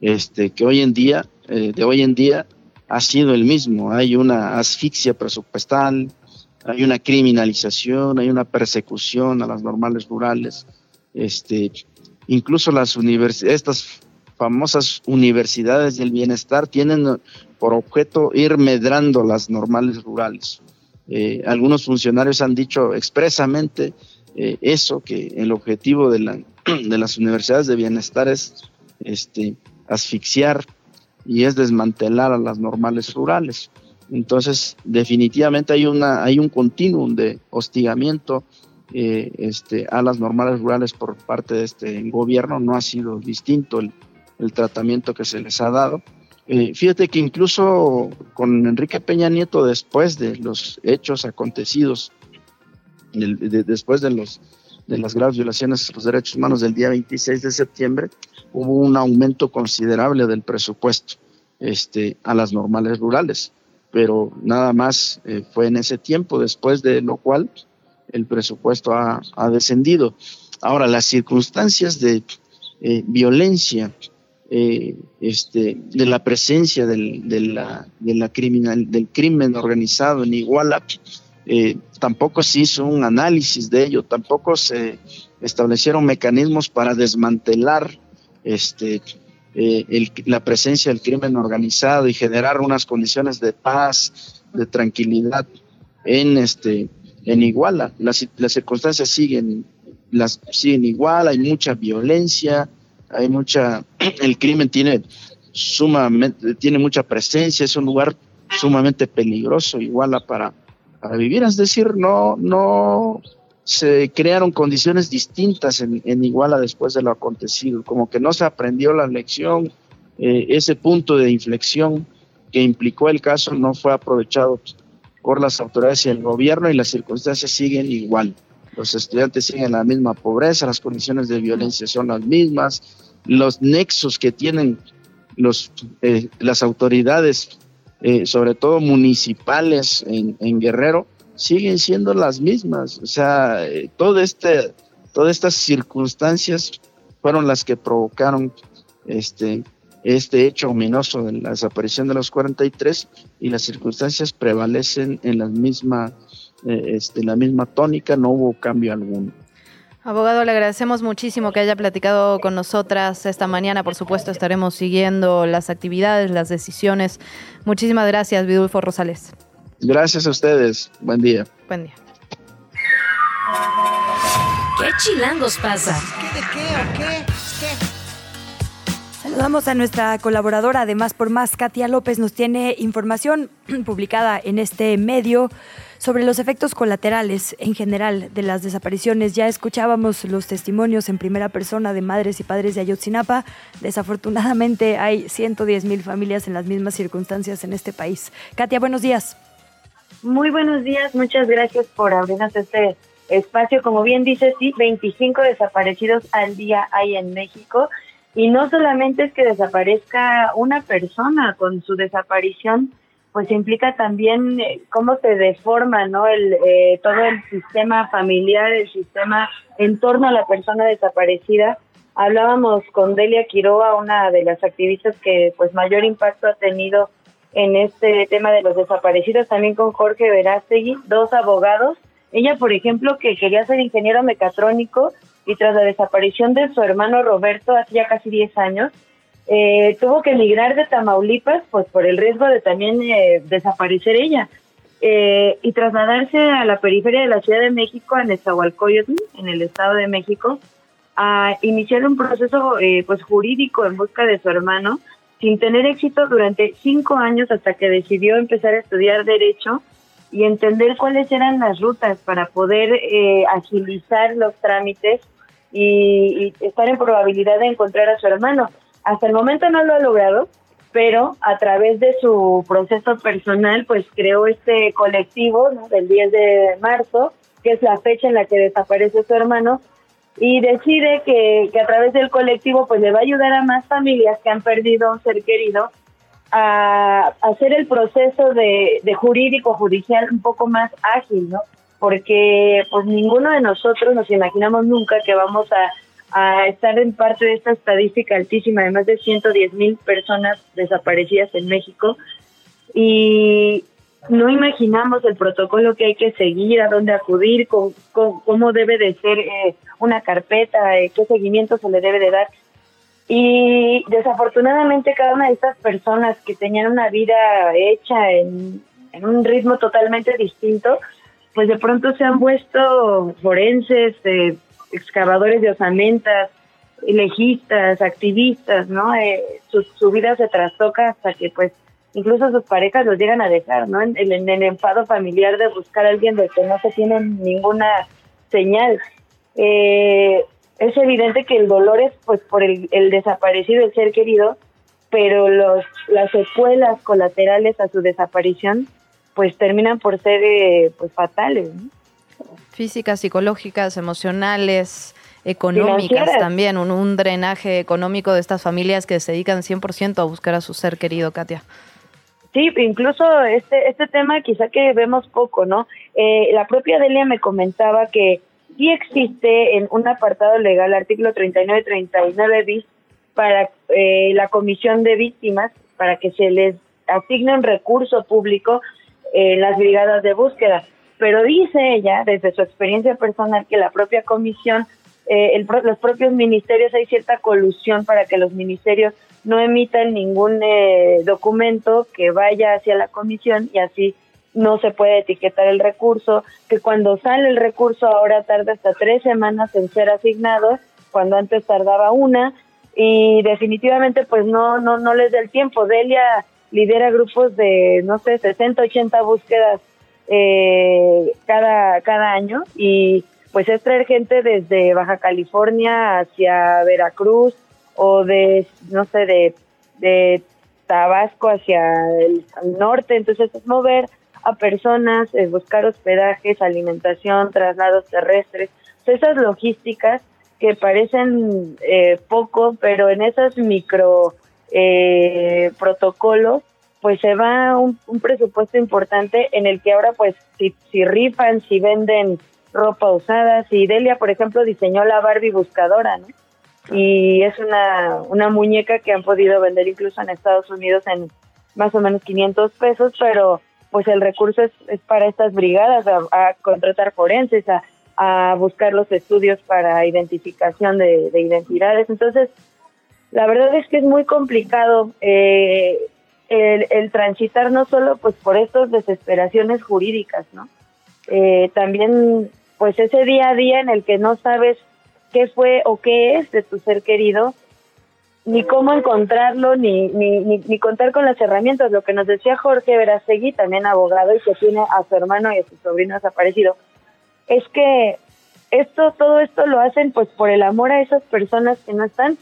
este, que hoy en día, de hoy en día, ha sido el mismo. Hay una asfixia presupuestal, hay una criminalización, hay una persecución a las normales rurales. Este, incluso las estas famosas universidades del bienestar tienen por objeto ir medrando las normales rurales. Eh, algunos funcionarios han dicho expresamente eh, eso, que el objetivo de, (clears throat) de las universidades de bienestar es este, asfixiar y es desmantelar a las normales rurales. Entonces, definitivamente hay, una, hay un continuum de hostigamiento eh, este, a las normales rurales por parte de este gobierno. No ha sido distinto el, tratamiento que se les ha dado. Eh, fíjate que incluso con Enrique Peña Nieto, después de los hechos acontecidos, después de, los, de las graves violaciones a los derechos humanos del día 26 de septiembre, hubo un aumento considerable del presupuesto este, a las normales rurales pero nada más eh, fue en ese tiempo, después de lo cual el presupuesto ha, descendido. Ahora, las circunstancias de eh, violencia, eh, este, de la presencia del, de la, de la criminal, del crimen organizado en Iguala, tampoco se hizo un análisis de ello, tampoco se establecieron mecanismos para desmantelar este, eh, la presencia del crimen organizado y generar unas condiciones de paz, de tranquilidad en este Iguala. Las, circunstancias siguen siguen igual, hay mucha violencia, hay mucha (clears throat) el crimen tiene sumamente tiene mucha presencia, es un lugar sumamente peligroso Iguala para para vivir, es decir, no no se crearon condiciones distintas en, Iguala después de lo acontecido, como que no se aprendió la lección, eh, ese punto de inflexión que implicó el caso no fue aprovechado por las autoridades y el gobierno y las circunstancias siguen igual. Los estudiantes siguen la misma pobreza, las condiciones de violencia son las mismas, los nexos que tienen los, eh, las autoridades, eh, sobre todo municipales en Guerrero, siguen siendo las mismas. O sea, eh, todo este, todas estas circunstancias fueron las que provocaron este, este hecho ominoso de la desaparición de los 43 y las circunstancias prevalecen en la misma, eh, este, la misma tónica, no hubo cambio alguno. Abogado, le agradecemos muchísimo que haya platicado con nosotras esta mañana. Por supuesto, estaremos siguiendo las actividades, las decisiones. Muchísimas gracias, Vidulfo Rosales. Gracias a ustedes. Buen día. Buen día. ¿Qué chilangos pasa? ¿Qué de qué o qué? ¿Qué? Saludamos a nuestra colaboradora, además por más, Katia López nos tiene información (clears throat) publicada en este medio sobre los efectos colaterales en general de las desapariciones. Ya escuchábamos los testimonios en primera persona de madres y padres de Ayotzinapa. Desafortunadamente hay 110 mil familias en las mismas circunstancias en este país. Katia, buenos días. Muy buenos días, muchas gracias por abrirnos este espacio. Como bien dice, sí, 25 desaparecidos al día hay en México. Y no solamente es que desaparezca una persona con su desaparición, pues implica también eh, cómo se deforma no el eh, todo el sistema familiar el sistema en torno a la persona desaparecida hablábamos con Delia Quiroga una de las activistas que pues mayor impacto ha tenido en este tema de los desaparecidos, también con Jorge Verástegui, dos abogados. Ella, por ejemplo, que quería ser ingeniero mecatrónico y tras la desaparición de su hermano Roberto hace ya casi 10 años, eh, tuvo que emigrar de Tamaulipas pues por el riesgo de también eh, desaparecer ella eh, y trasladarse a la periferia de la Ciudad de México, a Nezahualcóyotl, en el Estado de México, a iniciar un proceso pues jurídico en busca de su hermano sin tener éxito durante cinco años hasta que decidió empezar a estudiar derecho y entender cuáles eran las rutas para poder eh, agilizar los trámites y, estar en probabilidad de encontrar a su hermano. Hasta el momento no lo ha logrado, pero a través de su proceso personal, pues creó este colectivo del 10 de marzo, que es la fecha en la que desaparece su hermano, y decide que, a través del colectivo pues le va a ayudar a más familias que han perdido un ser querido a, hacer el proceso de, de, jurídico judicial un poco más ágil, ¿no? Porque pues ninguno de nosotros nos imaginamos nunca que vamos a, a estar en parte de esta estadística altísima de más de 110 mil personas desaparecidas en México y, no imaginamos el protocolo que hay que seguir, a dónde acudir, con, cómo debe de ser eh, una carpeta, eh, qué seguimiento se le debe de dar. Y desafortunadamente cada una de estas personas que tenían una vida hecha en, un ritmo totalmente distinto, pues de pronto se han puesto forenses, eh, excavadores de osamentas, legistas, activistas, ¿no? su, su vida se trastoca hasta que pues incluso sus parejas los llegan a dejar, ¿no? En, en el enfado familiar de buscar a alguien del que no se tiene ninguna señal. Eh, es evidente que el dolor es pues por el, el desaparecido, el ser querido, pero los, las secuelas colaterales a su desaparición pues terminan por ser eh, pues fatales. Físicas, psicológicas, emocionales, económicas también, un, un, drenaje económico de estas familias que se dedican 100% a buscar a su ser querido, Katia. Sí, incluso este, este tema quizá que vemos poco, ¿no? Eh, la propia Delia me comentaba que sí existe en un apartado legal, artículo 39-39 bis, para eh, la comisión de víctimas, para que se les asigne un recurso público en las brigadas de búsqueda. Pero dice ella, desde su experiencia personal, que la propia comisión, eh, el, los propios ministerios, hay cierta colusión para que los ministerios no emitan ningún eh, documento que vaya hacia la comisión y así no se puede etiquetar el recurso, que cuando sale el recurso ahora tarda hasta tres semanas en ser asignado, cuando antes tardaba una, y definitivamente pues no, no, no les da el tiempo. Delia lidera grupos de, no sé, 60, 80 búsquedas eh, cada, cada año y pues es traer gente desde Baja California hacia Veracruz o de, no sé, de, de Tabasco hacia el, norte, entonces es mover a personas, es buscar hospedajes, alimentación, traslados terrestres, esas logísticas que parecen eh, poco, pero en esos micro eh, protocolos, pues se va un, un, presupuesto importante en el que ahora pues si, si rifan, si venden ropa usada, si Delia por ejemplo diseñó la Barbie buscadora, ¿no? Y es una, una muñeca que han podido vender incluso en Estados Unidos en más o menos 500 pesos, pero pues el recurso es, es para estas brigadas, a, contratar forenses, a, a buscar los estudios para identificación de, de, identidades. Entonces, la verdad es que es muy complicado eh, el, el, transitar no solo pues por estas desesperaciones jurídicas, ¿no? Eh, también pues ese día a día en el que no sabes qué fue o qué es de tu ser querido, ni cómo encontrarlo, ni, ni, ni, contar con las herramientas. Lo que nos decía Jorge Verastegui, también abogado y que tiene a su hermano y a su sobrino desaparecido, es que esto, todo esto lo hacen pues por el amor a esas personas que no están,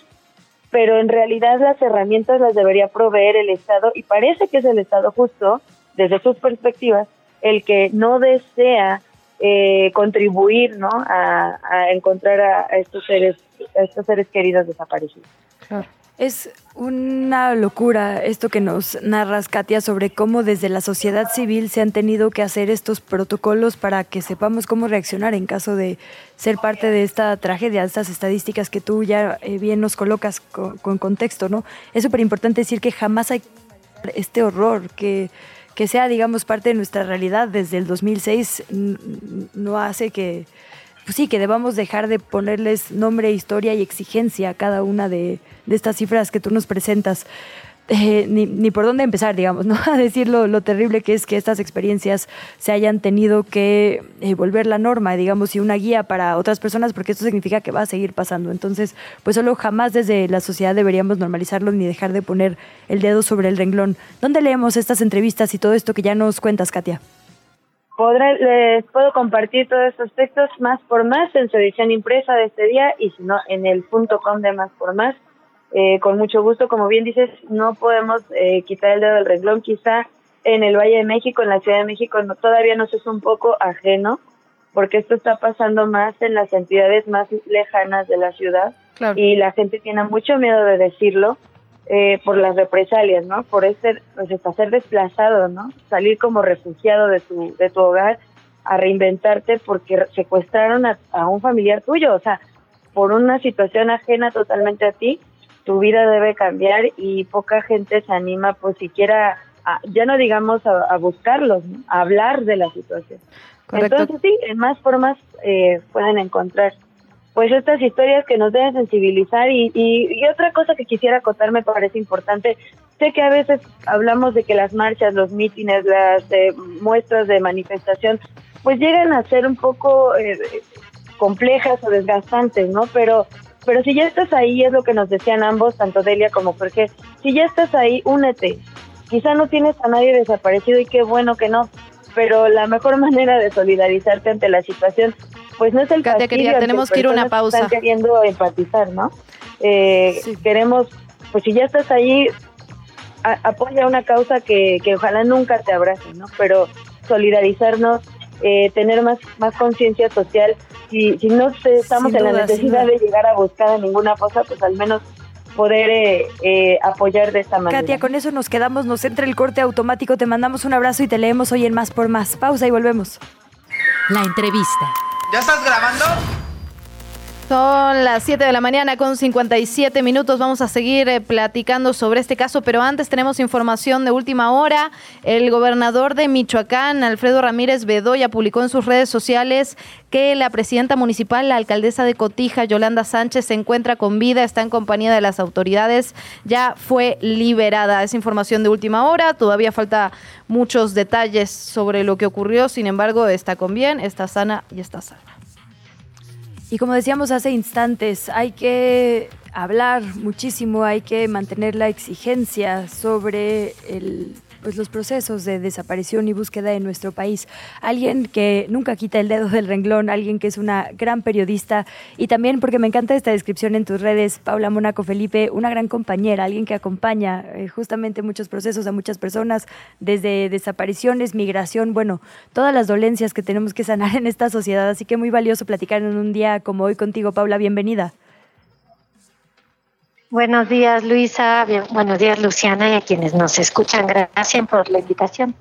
pero en realidad las herramientas las debería proveer el Estado y parece que es el Estado justo, desde sus perspectivas, el que no desea eh, contribuir ¿no? a, encontrar a, a, estos seres a estos seres queridos desaparecidos. Claro. Es una locura esto que nos narras, Katia, sobre cómo desde la sociedad civil se han tenido que hacer estos protocolos para que sepamos cómo reaccionar en caso de ser parte de esta tragedia, estas estadísticas que tú ya eh, bien nos colocas con, con contexto, ¿no? Es súper importante decir que jamás hay este horror, que, que sea, digamos, parte de nuestra realidad desde el 2006 no hace que, pues sí, que debamos dejar de ponerles nombre, historia y exigencia a cada una de, estas cifras que tú nos presentas. Eh, ni, por dónde empezar, digamos, ¿no? (laughs) A decir lo, lo, terrible que es que estas experiencias se hayan tenido que eh, volver la norma, digamos, y una guía para otras personas, porque esto significa que va a seguir pasando. Entonces, pues solo jamás desde la sociedad deberíamos normalizarlo ni dejar de poner el dedo sobre el renglón. ¿Dónde leemos estas entrevistas y todo esto que ya nos cuentas, Katia? Podré, les puedo compartir todos estos textos más por más en su edición impresa de este día y si no en el punto com de más por más. Eh, con mucho gusto, como bien dices, no podemos eh, quitar el dedo del renglón. Quizá en el Valle de México, en la Ciudad de México, no, todavía nos es un poco ajeno, porque esto está pasando más en las entidades más lejanas de la ciudad claro. y la gente tiene mucho miedo de decirlo eh, por las represalias, ¿no? Por este, pues hasta ser desplazado, ¿no? Salir como refugiado de tu, de tu hogar a reinventarte porque secuestraron a, a un familiar tuyo, o sea, por una situación ajena totalmente a ti, tu vida debe cambiar y poca gente se anima pues siquiera a, ya no digamos a, a buscarlos, ¿no? a hablar de la situación. Correcto. Entonces sí, en más formas eh, pueden encontrar pues estas historias que nos deben sensibilizar y, y, otra cosa que quisiera acotar me parece importante, sé que a veces hablamos de que las marchas, los mítines, las eh, muestras de manifestación, pues llegan a ser un poco eh, complejas o desgastantes, ¿no? Pero pero si ya estás ahí, es lo que nos decían ambos, tanto Delia como Jorge, si ya estás ahí, únete. quizá no tienes a nadie desaparecido y qué bueno que no, pero la mejor (laughs) manera de solidarizarte ante la situación, pues no es el Katia, querida, tenemos que ir a una pausa. Están queriendo empatizar, ¿no? Eh, Queremos, pues si ya estás ahí, apoya una causa que, que ojalá nunca te abrace, ¿no? Pero solidarizarnos, eh, tener más, más conciencia social. Si, si no estamos en la necesidad de llegar a buscar a ninguna cosa, pues al menos poder eh, eh, apoyar de esta manera. Katia, con eso nos quedamos, nos entra el corte automático, te mandamos un abrazo y te leemos hoy en Más por Más. Pausa y volvemos. La entrevista. ¿Ya estás grabando? Son las 7 de la mañana con 57 minutos. Vamos a seguir eh, platicando sobre este caso, pero antes tenemos información de última hora. El gobernador de Michoacán, Alfredo Ramírez Bedoya, publicó en sus redes sociales que la presidenta municipal, la alcaldesa de Cotija, Yolanda Sánchez, se encuentra con vida, está en compañía de las autoridades, ya fue liberada. Es información de última hora, todavía falta muchos detalles sobre lo que ocurrió, sin embargo, está con bien, está sana y está sana. Y como decíamos hace instantes, hay que hablar muchísimo, hay que mantener la exigencia sobre el pues los procesos de desaparición y búsqueda en nuestro país. Alguien que nunca quita el dedo del renglón, alguien que es una gran periodista y también porque me encanta esta descripción en tus redes, Paula Mónaco Felipe, una gran compañera, alguien que acompaña eh, justamente muchos procesos a muchas personas, desde desapariciones, migración, bueno, todas las dolencias que tenemos que sanar en esta sociedad. Así que muy valioso platicar en un día como hoy contigo, Paula, bienvenida. Buenos días, Luisa. buenos días, Luciana, y a quienes nos escuchan. Gracias por la invitación.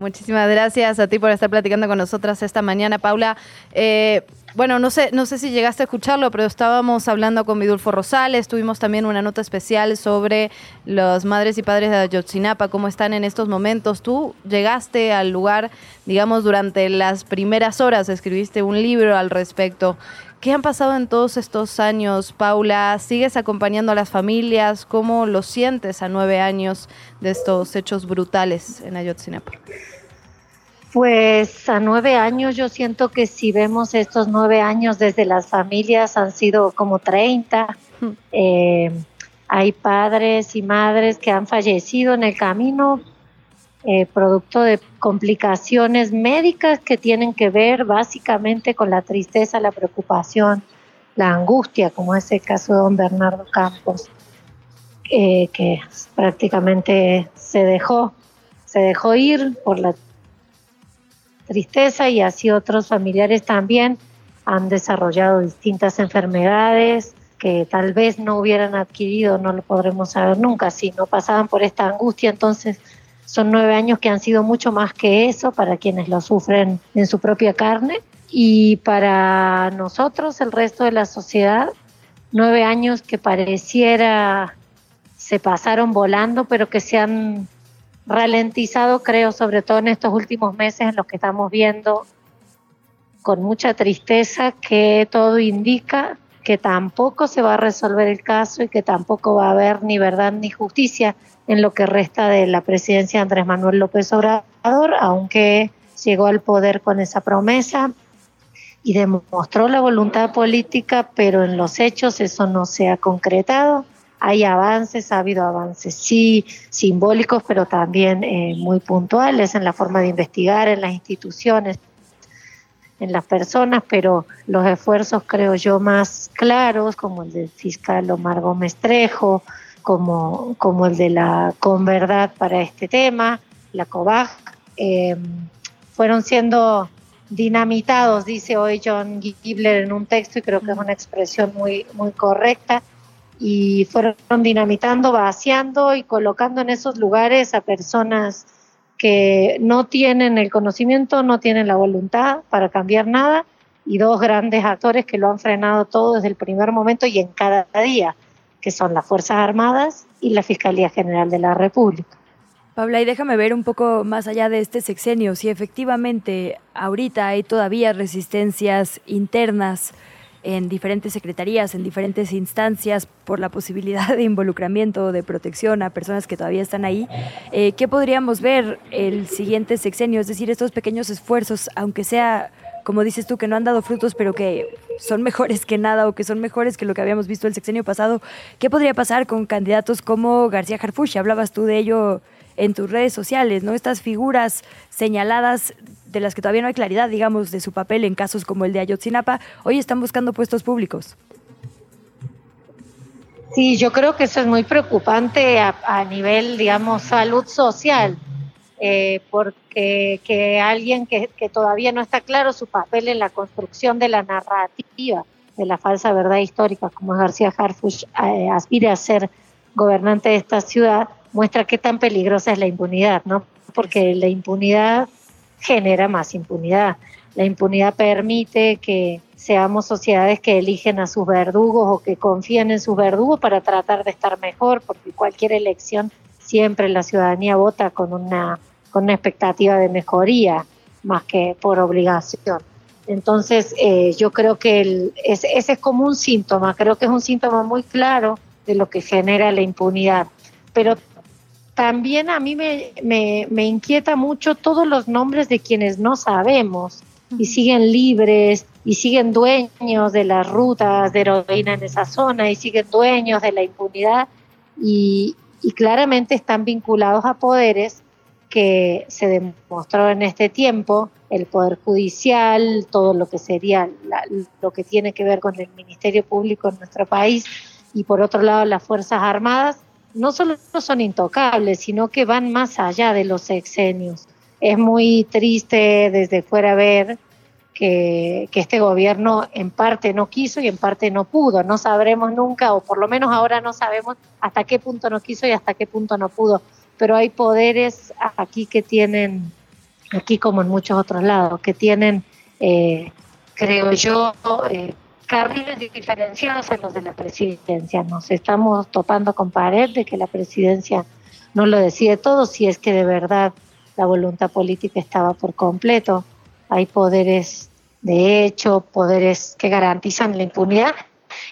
muchísimas gracias a ti por estar platicando con nosotras esta mañana, Paula. Eh, bueno, no sé, no sé si llegaste a escucharlo, pero estábamos hablando con Vidulfo Rosales, tuvimos también una nota especial sobre las madres y padres de Ayotzinapa, cómo están en estos momentos. Tú llegaste al lugar, digamos, durante las primeras horas, escribiste un libro al respecto. ¿Qué han pasado en todos estos años, Paula? ¿Sigues acompañando a las familias? ¿Cómo lo sientes a nueve años de estos hechos brutales en Ayotzinapa? Pues a nueve años yo siento que si vemos estos nueve años desde las familias han sido como 30. Eh, hay padres y madres que han fallecido en el camino eh, producto de complicaciones médicas que tienen que ver básicamente con la tristeza, la preocupación, la angustia, como es el caso de don Bernardo Campos, eh, que prácticamente se dejó, se dejó ir por la tristeza y así otros familiares también han desarrollado distintas enfermedades que tal vez no hubieran adquirido, no lo podremos saber nunca, si no pasaban por esta angustia, entonces son nueve años que han sido mucho más que eso para quienes lo sufren en su propia carne. Y para nosotros, el resto de la sociedad, nueve años que pareciera se pasaron volando, pero que se han ralentizado, creo, sobre todo en estos últimos meses en los que estamos viendo con mucha tristeza que todo indica que tampoco se va a resolver el caso y que tampoco va a haber ni verdad ni justicia en lo que resta de la presidencia de Andrés Manuel López Obrador, aunque llegó al poder con esa promesa y demostró la voluntad política, pero en los hechos eso no se ha concretado. Hay avances, ha habido avances, sí, simbólicos, pero también eh, muy puntuales en la forma de investigar, en las instituciones, en las personas, pero los esfuerzos, creo yo, más claros, como el del fiscal Omar Gómez Trejo, como, como el de la Converdad para este tema, la COVAG, em, fueron siendo dinamitados, dice hoy John Gibler en un texto, y creo que es una expresión muy, muy correcta, y fueron dinamitando, vaciando y colocando en esos lugares a personas que no tienen el conocimiento, no tienen la voluntad para cambiar nada, y dos grandes actores que lo han frenado todo desde el primer momento y en cada día que son las Fuerzas Armadas y la Fiscalía General de la República. Paula, y déjame ver un poco más allá de este sexenio, si efectivamente ahorita hay todavía resistencias internas en diferentes secretarías, en diferentes instancias, por la posibilidad de involucramiento, de protección a personas que todavía están ahí. Eh, ¿Qué podríamos ver el siguiente sexenio? Es decir, estos pequeños esfuerzos, aunque sea como dices tú, que no han dado frutos, pero que son mejores que nada o que son mejores que lo que habíamos visto el sexenio pasado. ¿Qué podría pasar con candidatos como García Harfuch? Hablabas tú de ello en tus redes sociales, ¿no? Estas figuras señaladas de las que todavía no hay claridad, digamos, de su papel en casos como el de Ayotzinapa, hoy están buscando puestos públicos. Sí, yo creo que eso es muy preocupante a, nivel, digamos, salud social, eh, porque que alguien que, todavía no está claro su papel en la construcción de la narrativa de la falsa verdad histórica, como García Harfuch eh, aspire a ser gobernante de esta ciudad, muestra qué tan peligrosa es la impunidad, ¿no? Porque la impunidad genera más impunidad. La impunidad permite que seamos sociedades que eligen a sus verdugos o que confían en sus verdugos para tratar de estar mejor, porque cualquier elección siempre la ciudadanía vota con una, con una expectativa de mejoría más que por obligación. Entonces, eh, yo creo que ese es como un síntoma, creo que es un síntoma muy claro de lo que genera la impunidad. Pero también a mí me, me, inquieta mucho todos los nombres de quienes no sabemos y siguen libres y siguen dueños de las rutas de heroína en esa zona y siguen dueños de la impunidad y, y claramente están vinculados a poderes que se demostró en este tiempo, el Poder Judicial, todo lo que sería lo que tiene que ver con el Ministerio Público en nuestro país y por otro lado las Fuerzas Armadas, no solo son intocables, sino que van más allá de los sexenios. Es muy triste desde fuera ver que, este gobierno en parte no quiso y en parte no pudo. No sabremos nunca, o por lo menos ahora no sabemos hasta qué punto no quiso y hasta qué punto no pudo. Pero hay poderes aquí que tienen, aquí como en muchos otros lados, que tienen, eh, creo yo, eh, carriles diferenciados en los de la presidencia. Nos estamos topando con pared de que la presidencia no lo decide todo, si es que de verdad la voluntad política estaba por completo. Hay poderes de hecho, poderes que garantizan la impunidad.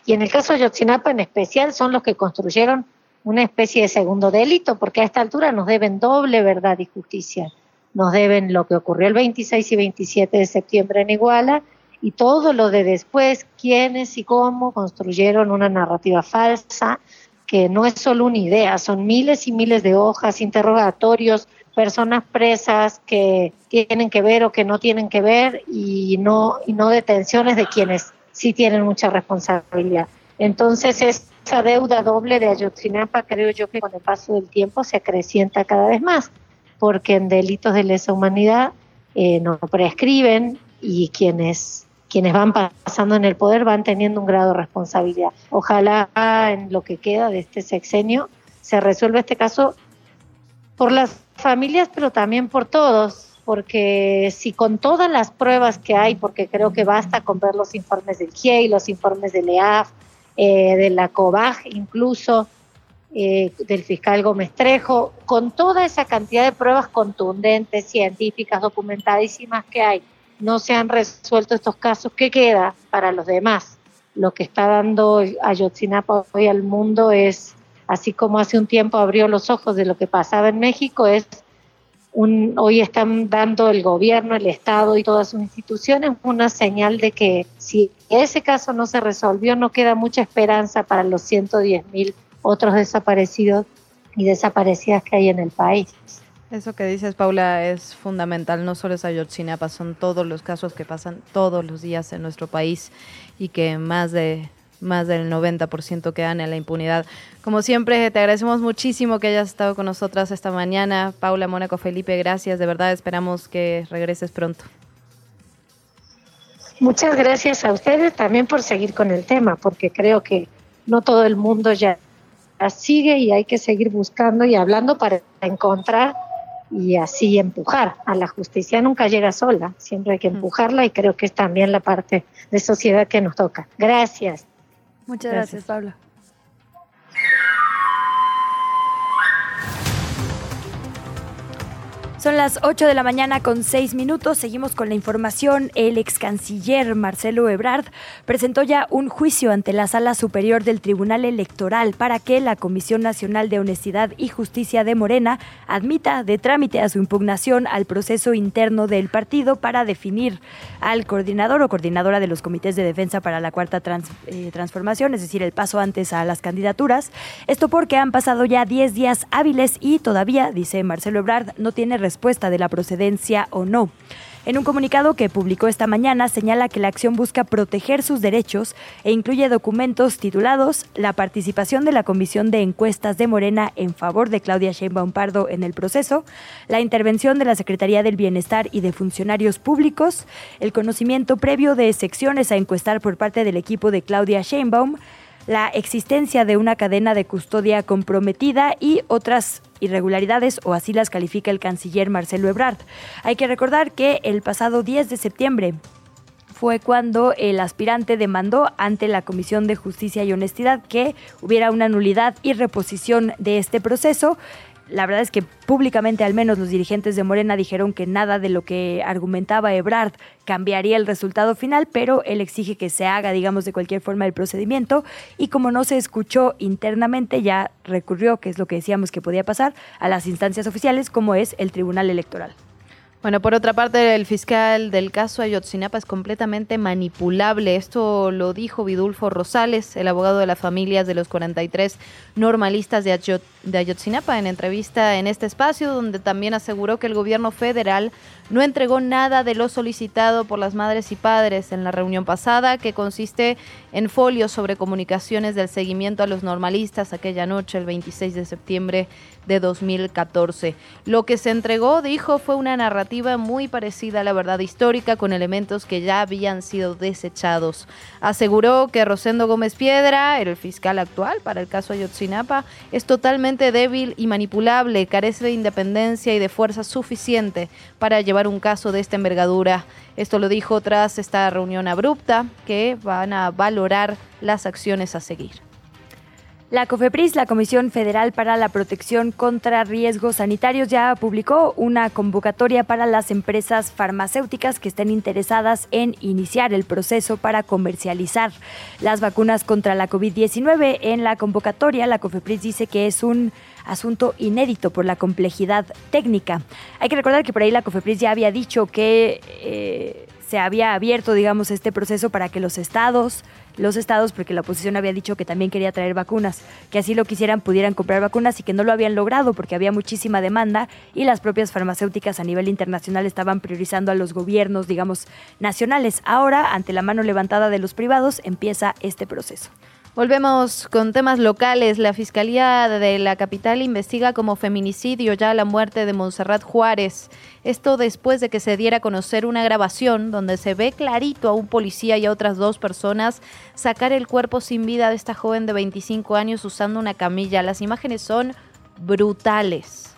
Y en el caso de Yotzinapa en especial son los que construyeron una especie de segundo delito, porque a esta altura nos deben doble verdad y justicia. Nos deben lo que ocurrió el 26 y 27 de septiembre en Iguala y todo lo de después, quiénes y cómo construyeron una narrativa falsa, que no es solo una idea, son miles y miles de hojas, interrogatorios, personas presas que tienen que ver o que no tienen que ver y no, y no detenciones de quienes sí tienen mucha responsabilidad. Entonces esa deuda doble de Ayotzinapa creo yo que con el paso del tiempo se acrecienta cada vez más, porque en delitos de lesa humanidad eh, no prescriben y quienes quienes van pasando en el poder van teniendo un grado de responsabilidad. Ojalá en lo que queda de este sexenio se resuelva este caso por las familias, pero también por todos, porque si con todas las pruebas que hay, porque creo que basta con ver los informes del GIEI, los informes del EAF, eh, de la COBAG incluso, eh, del fiscal Gómez Trejo, con toda esa cantidad de pruebas contundentes, científicas, documentadísimas que hay, no se han resuelto estos casos, ¿qué queda para los demás? Lo que está dando Ayotzinapa hoy al mundo es, así como hace un tiempo abrió los ojos de lo que pasaba en México, es un, hoy están dando el gobierno, el Estado y todas sus instituciones una señal de que si ese caso no se resolvió, no queda mucha esperanza para los 110 mil otros desaparecidos y desaparecidas que hay en el país. Eso que dices, Paula, es fundamental. No solo es Ayotzinapa, son todos los casos que pasan todos los días en nuestro país y que más de más del 90% quedan en la impunidad. Como siempre, te agradecemos muchísimo que hayas estado con nosotras esta mañana. Paula, Mónaco, Felipe, gracias. De verdad, esperamos que regreses pronto. Muchas gracias a ustedes también por seguir con el tema, porque creo que no todo el mundo ya sigue y hay que seguir buscando y hablando para encontrar y así empujar. A la justicia nunca llega sola, siempre hay que empujarla y creo que es también la parte de sociedad que nos toca. Gracias. Muchas gracias, Pablo. Son las 8 de la mañana con 6 minutos. Seguimos con la información. El ex canciller Marcelo Ebrard presentó ya un juicio ante la Sala Superior del Tribunal Electoral para que la Comisión Nacional de Honestidad y Justicia de Morena admita de trámite a su impugnación al proceso interno del partido para definir al coordinador o coordinadora de los comités de defensa para la cuarta eh, transformación, es decir, el paso antes a las candidaturas. Esto porque han pasado ya 10 días hábiles y todavía, dice Marcelo Ebrard, no tiene respuesta de la procedencia o no. En un comunicado que publicó esta mañana señala que la acción busca proteger sus derechos e incluye documentos titulados La participación de la Comisión de Encuestas de Morena en favor de Claudia Sheinbaum Pardo en el proceso, la intervención de la Secretaría del Bienestar y de funcionarios públicos, el conocimiento previo de secciones a encuestar por parte del equipo de Claudia Sheinbaum, la existencia de una cadena de custodia comprometida y otras irregularidades, o así las califica el canciller Marcelo Ebrard. Hay que recordar que el pasado 10 de septiembre fue cuando el aspirante demandó ante la Comisión de Justicia y Honestidad que hubiera una nulidad y reposición de este proceso la verdad es que públicamente al menos los dirigentes de Morena dijeron que nada de lo que argumentaba Ebrard cambiaría el resultado final, pero él exige que se haga, digamos, de cualquier forma el procedimiento y como no se escuchó internamente, ya recurrió, que es lo que decíamos que podía pasar, a las instancias oficiales como es el Tribunal Electoral. Bueno, por otra parte, el fiscal del caso Ayotzinapa es completamente manipulable. Esto lo dijo Vidulfo Rosales, el abogado de las familias de los 43 normalistas de, Ayotzinapa, en entrevista en este espacio, donde también aseguró que el gobierno federal no entregó nada de lo solicitado por las madres y padres en la reunión pasada, que consiste en folios sobre comunicaciones del seguimiento a los normalistas aquella noche, el 26 de septiembre de 2014. Lo que se entregó, dijo, fue una narrativa muy parecida a la verdad histórica con elementos que ya habían sido desechados. Aseguró que Rosendo Gómez Piedra, el fiscal actual para el caso Ayotzinapa, es totalmente débil y manipulable, carece de independencia y de fuerza suficiente para llevar un caso de esta envergadura. Esto lo dijo tras esta reunión abrupta que van a valorar las acciones a seguir. La COFEPRIS, la Comisión Federal para la Protección contra Riesgos Sanitarios, ya publicó una convocatoria para las empresas farmacéuticas que estén interesadas en iniciar el proceso para comercializar las vacunas contra la COVID-19. En la convocatoria, la COFEPRIS dice que es un asunto inédito por la complejidad técnica. Hay que recordar que por ahí la COFEPRIS ya había dicho que eh, se había abierto, digamos, este proceso para que los estados los estados, porque la oposición había dicho que también quería traer vacunas, que así lo quisieran, pudieran comprar vacunas y que no lo habían logrado porque había muchísima demanda y las propias farmacéuticas a nivel internacional estaban priorizando a los gobiernos, digamos, nacionales. Ahora, ante la mano levantada de los privados, empieza este proceso. Volvemos con temas locales. La Fiscalía de la capital investiga como feminicidio ya la muerte de Montserrat Juárez. Esto después de que se diera a conocer una grabación donde se ve clarito a un policía y a otras dos personas sacar el cuerpo sin vida de esta joven de 25 años usando una camilla. Las imágenes son brutales.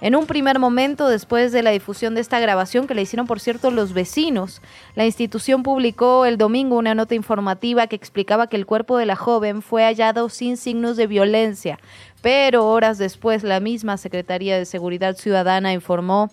En un primer momento, después de la difusión de esta grabación, que le hicieron, por cierto, los vecinos, la institución publicó el domingo una nota informativa que explicaba que el cuerpo de la joven fue hallado sin signos de violencia, pero horas después la misma Secretaría de Seguridad Ciudadana informó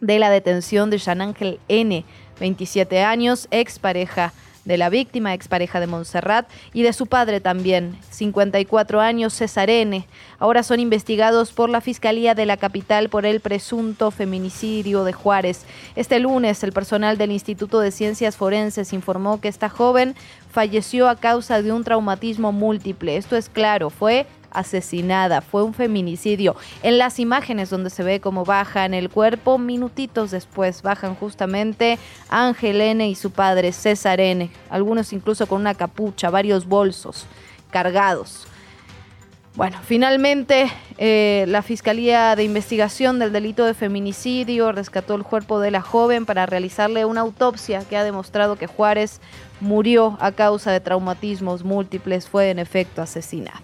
de la detención de Jean Ángel N., 27 años, expareja de la víctima, expareja de Montserrat, y de su padre también, 54 años, César N. Ahora son investigados por la Fiscalía de la capital por el presunto feminicidio de Juárez. Este lunes, el personal del Instituto de Ciencias Forenses informó que esta joven falleció a causa de un traumatismo múltiple. Esto es claro, fue asesinada. Fue un feminicidio. En las imágenes donde se ve cómo bajan el cuerpo, minutitos después bajan justamente Ángel N y su padre César N. Algunos incluso con una capucha, varios bolsos cargados. Bueno, finalmente eh, la Fiscalía de Investigación del Delito de Feminicidio rescató el cuerpo de la joven para realizarle una autopsia que ha demostrado que Juárez murió a causa de traumatismos múltiples, fue en efecto asesinada.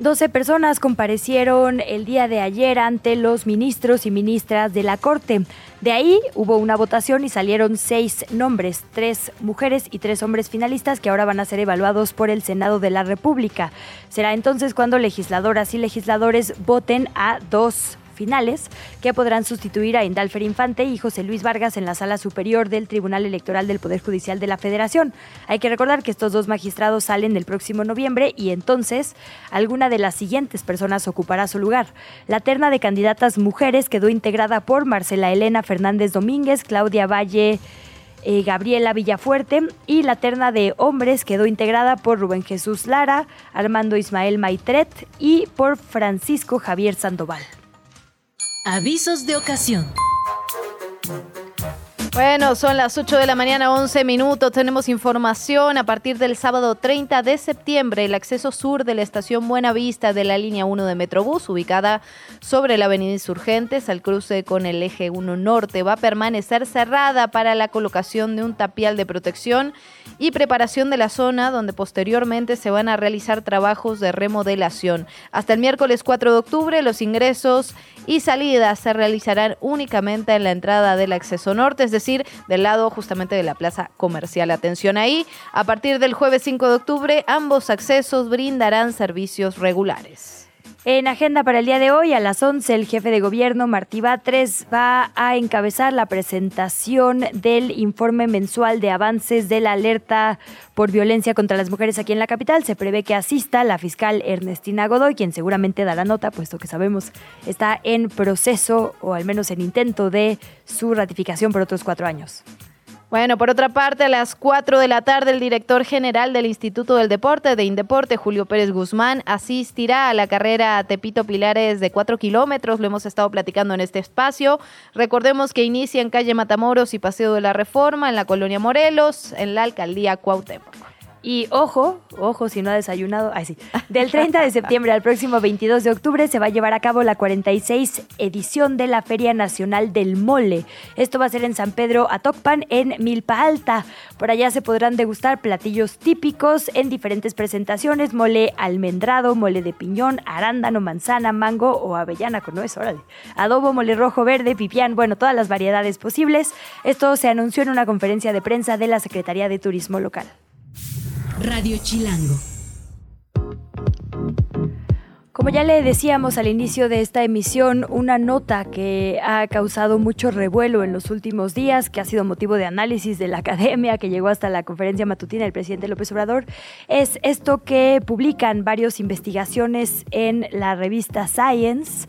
12 personas comparecieron el día de ayer ante los ministros y ministras de la Corte. De ahí hubo una votación y salieron seis nombres, tres mujeres y tres hombres finalistas que ahora van a ser evaluados por el Senado de la República. Será entonces cuando legisladoras y legisladores voten a dos finales que podrán sustituir a Indalfer Infante y José Luis Vargas en la sala superior del Tribunal Electoral del Poder Judicial de la Federación. Hay que recordar que estos dos magistrados salen el próximo noviembre y entonces alguna de las siguientes personas ocupará su lugar. La terna de candidatas mujeres quedó integrada por Marcela Elena Fernández Domínguez, Claudia Valle, eh, Gabriela Villafuerte y la terna de hombres quedó integrada por Rubén Jesús Lara, Armando Ismael Maitret y por Francisco Javier Sandoval. Avisos de ocasión. Bueno, son las 8 de la mañana, 11 minutos. Tenemos información. A partir del sábado 30 de septiembre, el acceso sur de la estación Buena Vista de la línea 1 de Metrobús, ubicada sobre la avenida Insurgentes, al cruce con el eje 1 norte, va a permanecer cerrada para la colocación de un tapial de protección y preparación de la zona, donde posteriormente se van a realizar trabajos de remodelación. Hasta el miércoles 4 de octubre, los ingresos y salidas se realizarán únicamente en la entrada del acceso norte, del lado justamente de la plaza comercial. Atención ahí, a partir del jueves 5 de octubre, ambos accesos brindarán servicios regulares. En agenda para el día de hoy, a las 11, el jefe de gobierno, Martí Batres, va a encabezar la presentación del informe mensual de avances de la alerta por violencia contra las mujeres aquí en la capital. Se prevé que asista la fiscal Ernestina Godoy, quien seguramente dará nota, puesto que sabemos está en proceso o al menos en intento de su ratificación por otros cuatro años. Bueno, por otra parte, a las 4 de la tarde, el director general del Instituto del Deporte de Indeporte, Julio Pérez Guzmán, asistirá a la carrera Tepito Pilares de 4 kilómetros. Lo hemos estado platicando en este espacio. Recordemos que inicia en calle Matamoros y Paseo de la Reforma, en la colonia Morelos, en la alcaldía Cuauhtémoc. Y ojo, ojo si no ha desayunado, ay sí, del 30 de septiembre al próximo 22 de octubre se va a llevar a cabo la 46 edición de la Feria Nacional del Mole. Esto va a ser en San Pedro Atocpan, en Milpa Alta. Por allá se podrán degustar platillos típicos en diferentes presentaciones, mole almendrado, mole de piñón, arándano, manzana, mango o avellana con nuez, órale. Adobo, mole rojo, verde, pipián, bueno, todas las variedades posibles. Esto se anunció en una conferencia de prensa de la Secretaría de Turismo Local. Radio Chilango. Como ya le decíamos al inicio de esta emisión, una nota que ha causado mucho revuelo en los últimos días, que ha sido motivo de análisis de la academia, que llegó hasta la conferencia matutina del presidente López Obrador, es esto que publican varias investigaciones en la revista Science.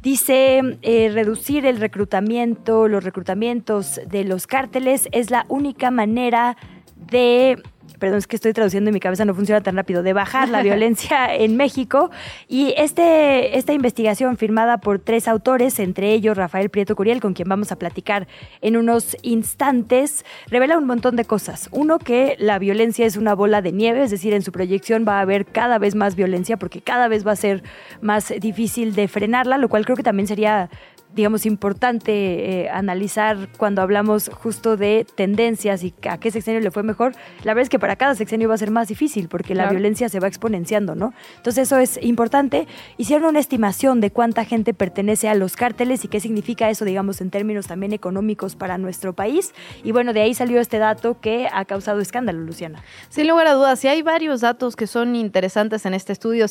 Dice, eh, reducir el reclutamiento, los reclutamientos de los cárteles es la única manera de perdón, es que estoy traduciendo y mi cabeza no funciona tan rápido, de bajar la (laughs) violencia en México. Y este, esta investigación firmada por tres autores, entre ellos Rafael Prieto Curiel, con quien vamos a platicar en unos instantes, revela un montón de cosas. Uno, que la violencia es una bola de nieve, es decir, en su proyección va a haber cada vez más violencia porque cada vez va a ser más difícil de frenarla, lo cual creo que también sería digamos, importante eh, analizar cuando hablamos justo de tendencias y a qué sexenio le fue mejor, la verdad es que para cada sexenio va a ser más difícil porque la violencia se va exponenciando, ¿no? Entonces eso es importante. Hicieron una estimación de cuánta gente pertenece a los cárteles y qué significa eso, digamos, en términos también económicos para nuestro país. Y bueno, de ahí salió este dato que ha causado escándalo, Luciana. Sin lugar a dudas, y hay varios datos que son interesantes en este estudio.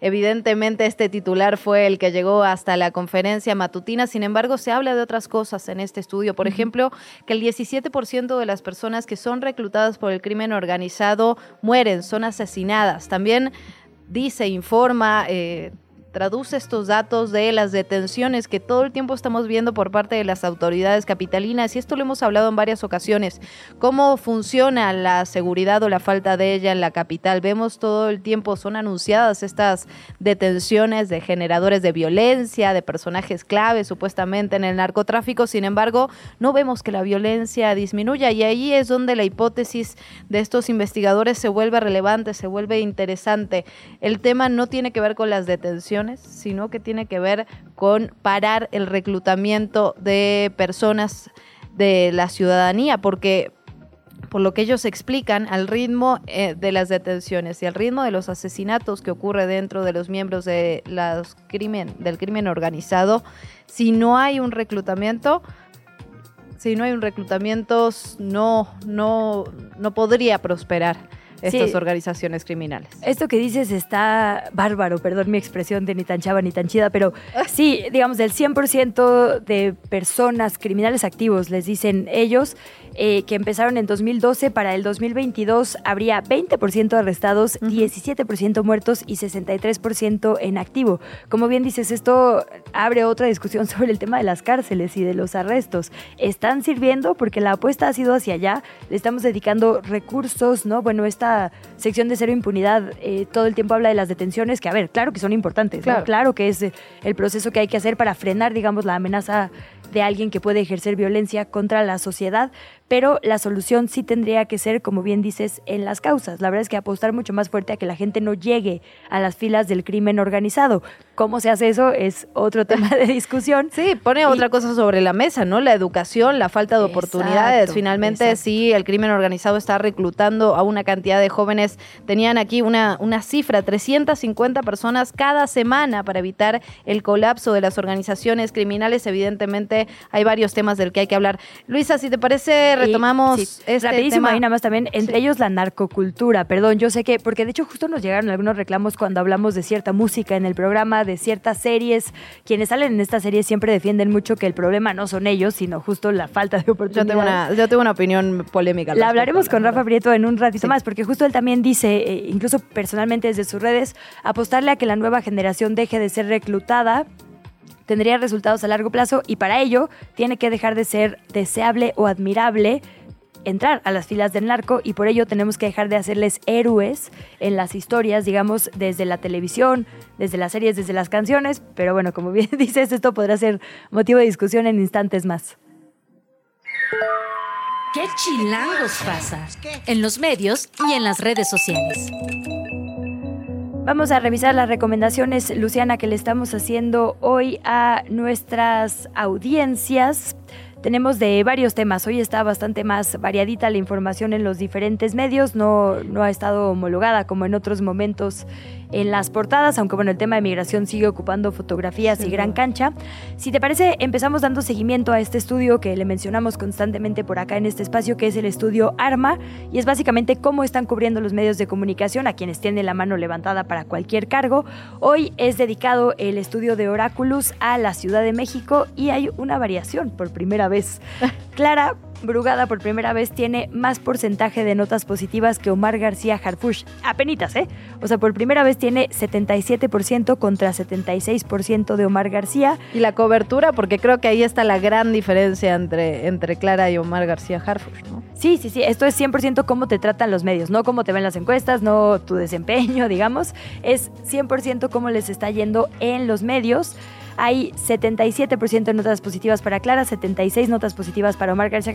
evidentemente este titular fue el que llegó hasta la conferencia matutina. Sin embargo, se habla de otras cosas en este estudio. Por ejemplo, que el 17% de las personas que son reclutadas por el crimen organizado mueren, son asesinadas. También dice, informa, eh, traduce estos datos de las detenciones que todo el tiempo estamos viendo por parte de las autoridades capitalinas y esto lo hemos hablado en varias ocasiones. ¿Cómo funciona la seguridad o la falta de ella en la capital? Vemos todo el tiempo, son anunciadas estas detenciones de generadores de violencia, de personajes claves supuestamente en el narcotráfico, sin embargo, no vemos que la violencia disminuya y ahí es donde la hipótesis de estos investigadores se vuelve relevante, se vuelve interesante. El tema no tiene que ver con las detenciones, sino que tiene que ver con parar el reclutamiento de personas de la ciudadanía, porque por lo que ellos explican, al ritmo eh, de las detenciones y al ritmo de los asesinatos que ocurre dentro de los miembros del crimen organizado, si no hay un reclutamiento, si no hay un reclutamiento, no, no, no podría prosperar estas organizaciones criminales. Esto que dices está bárbaro, perdón mi expresión de ni tan chava ni tan chida, pero sí, digamos, del 100% de personas criminales activos, les dicen ellos, eh, que empezaron en 2012, para el 2022 habría 20% arrestados, 17% muertos y 63% en activo. Como bien dices, esto abre otra discusión (laughs) sobre el tema de las cárceles y de los arrestos. ¿Están sirviendo? Porque la apuesta ha sido hacia allá, le estamos dedicando recursos, ¿no? Bueno, esta sección de cero impunidad eh, todo el tiempo habla de las detenciones, que a ver, claro que son importantes, claro. claro que es el proceso que hay que hacer para frenar, digamos, la amenaza de alguien que puede ejercer violencia contra la sociedad, pero la solución sí tendría que ser, como bien dices, en las causas. La verdad es que apostar mucho más fuerte a que la gente no llegue a las filas del crimen organizado. ¿Cómo se hace eso? Es otro (laughs) tema de discusión. Sí, pone otra cosa sobre la mesa, ¿no? La educación, la falta de oportunidades. Finalmente, sí, el crimen organizado está reclutando a una cantidad de jóvenes. Tenían aquí una, una cifra, 350 personas cada semana para evitar el colapso de las organizaciones criminales. Evidentemente, hay varios temas del que hay que hablar. Luisa, si te parece retomamos este Rapidísimo, tema. nada más también, entre ellos la narcocultura, perdón, yo sé que, porque de hecho justo nos llegaron algunos reclamos cuando hablamos de cierta música en el programa, de ciertas series, quienes salen en esta serie siempre defienden mucho que el problema no son ellos, sino justo la falta de oportunidades. Yo tengo una, yo tengo una opinión polémica. La hablaremos con Rafa Prieto en un ratito más, porque justo él también dice, eh, incluso personalmente desde sus redes, apostarle a que la nueva generación deje de ser reclutada tendría resultados a largo plazo y para ello tiene que dejar de ser deseable o admirable entrar a las filas del narco y por ello tenemos que dejar de hacerles héroes en las historias, digamos, desde la televisión, desde las series, desde las canciones, pero bueno, como bien (laughs) dices, esto podrá ser motivo de discusión en instantes más. ¿Qué chilangos pasa? En los medios y en las redes sociales. Vamos a revisar las recomendaciones, Luciana, que le estamos haciendo hoy a nuestras audiencias. Tenemos de varios temas. Hoy está bastante más variadita la información en los diferentes medios. No, no ha estado homologada como en otros momentos en las portadas, aunque bueno, el tema de migración sigue ocupando fotografías y gran cancha. Si te parece, empezamos dando seguimiento a este estudio que le mencionamos constantemente por acá en este espacio, que es el estudio ARMA, y es básicamente cómo están cubriendo los medios de comunicación a quienes tienen la mano levantada para cualquier cargo. Hoy es dedicado el estudio de Oráculos a la Ciudad de México y hay una variación por primera vez. (laughs) Clara Brugada por primera vez tiene más porcentaje de notas positivas que Omar García Harfush. Apenitas, ¿eh? O sea, por primera vez tiene 77% contra 76% de Omar García. Y la cobertura, porque creo que ahí está la gran diferencia entre, entre Clara y Omar García Harfush, ¿no? Sí, sí, sí. Esto es 100% cómo te tratan los medios, no cómo te ven las encuestas, no tu desempeño, digamos. Es 100% cómo les está yendo en los medios. Hay 77% de notas positivas para Clara, 76 notas positivas para Omar García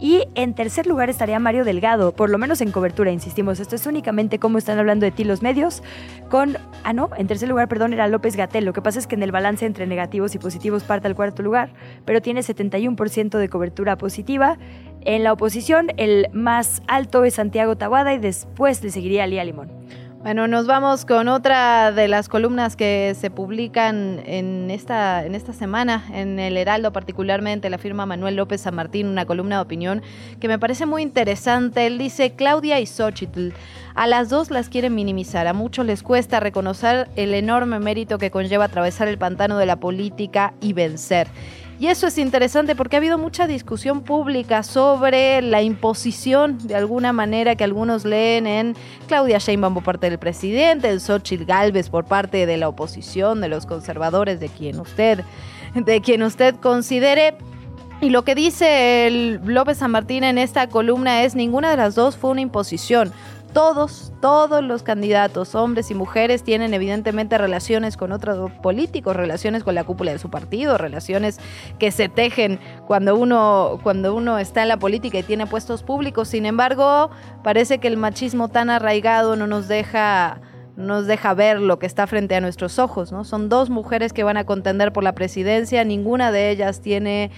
y en tercer lugar estaría Mario Delgado, por lo menos en cobertura, insistimos. Esto es únicamente cómo están hablando de ti los medios. Con, ah no, en tercer lugar, perdón, era López Gatel. Lo que pasa es que en el balance entre negativos y positivos parte al cuarto lugar, pero tiene 71% de cobertura positiva. En la oposición, el más alto es Santiago Tabuada y después le seguiría Lía Limón. Bueno, nos vamos con otra de las columnas que se publican en esta, en esta semana, en el Heraldo particularmente, la firma Manuel López San Martín, una columna de opinión que me parece muy interesante. Él dice, Claudia y Xochitl, a las dos las quieren minimizar, a muchos les cuesta reconocer el enorme mérito que conlleva atravesar el pantano de la política y vencer. Y eso es interesante porque ha habido mucha discusión pública sobre la imposición, de alguna manera, que algunos leen en Claudia Sheinbaum por parte del presidente, en Xochitl Galvez por parte de la oposición, de los conservadores, de quien usted, de quien usted considere. Y lo que dice López San Martín en esta columna es ninguna de las dos fue una imposición. Todos, todos los candidatos, hombres y mujeres, tienen evidentemente relaciones con otros políticos, relaciones con la cúpula de su partido, relaciones que se tejen cuando uno, cuando uno está en la política y tiene puestos públicos. Sin embargo, parece que el machismo tan arraigado no nos deja nos deja ver lo que está frente a nuestros ojos, ¿no? Son dos mujeres que van a contender por la presidencia, ninguna de ellas tiene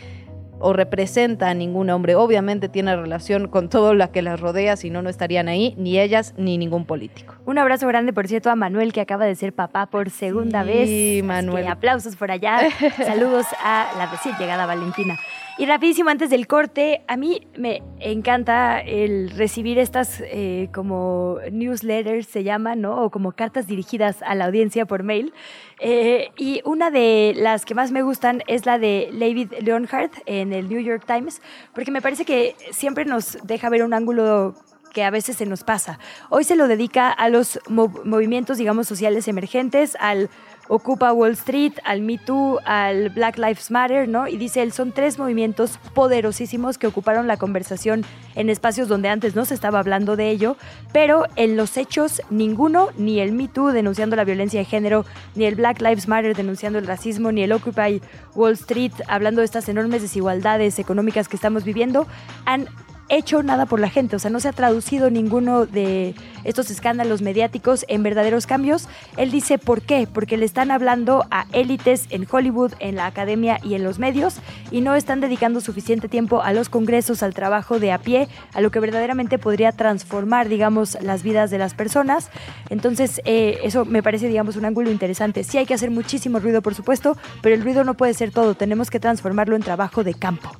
o representa a ningún hombre. Obviamente tiene relación con todo lo que las rodea, si no, no estarían ahí, ni ellas ni ningún político. Un abrazo grande, por cierto, a Manuel, que acaba de ser papá por segunda Sí, vez. Manuel. Así que aplausos por allá. (laughs) Saludos a la recién llegada Valentina. Y rapidísimo, antes del corte, a mí me encanta el recibir estas eh, como newsletters, se llaman, ¿no? O como cartas dirigidas a la audiencia por mail. Eh, y una de las que más me gustan es la de David Leonhardt en el New York Times, porque me parece que siempre nos deja ver un ángulo que a veces se nos pasa. Hoy se lo dedica a los movimientos, digamos, sociales emergentes, al Ocupa Wall Street, al Me Too, al Black Lives Matter, ¿no? Y dice él, son tres movimientos poderosísimos que ocuparon la conversación en espacios donde antes no se estaba hablando de ello, pero en los hechos ninguno, ni el Me Too denunciando la violencia de género, ni el Black Lives Matter denunciando el racismo, ni el Occupy Wall Street hablando de estas enormes desigualdades económicas que estamos viviendo, han hecho nada por la gente, o sea, no se ha traducido ninguno de estos escándalos mediáticos en verdaderos cambios. Él dice por qué, porque le están hablando a élites en Hollywood, en la academia y en los medios y no están dedicando suficiente tiempo a los congresos, al trabajo de a pie, a lo que verdaderamente podría transformar, digamos, las vidas de las personas. Entonces, eh, eso me parece, digamos, un ángulo interesante. Sí hay que hacer muchísimo ruido, por supuesto, pero el ruido no puede ser todo, tenemos que transformarlo en trabajo de campo.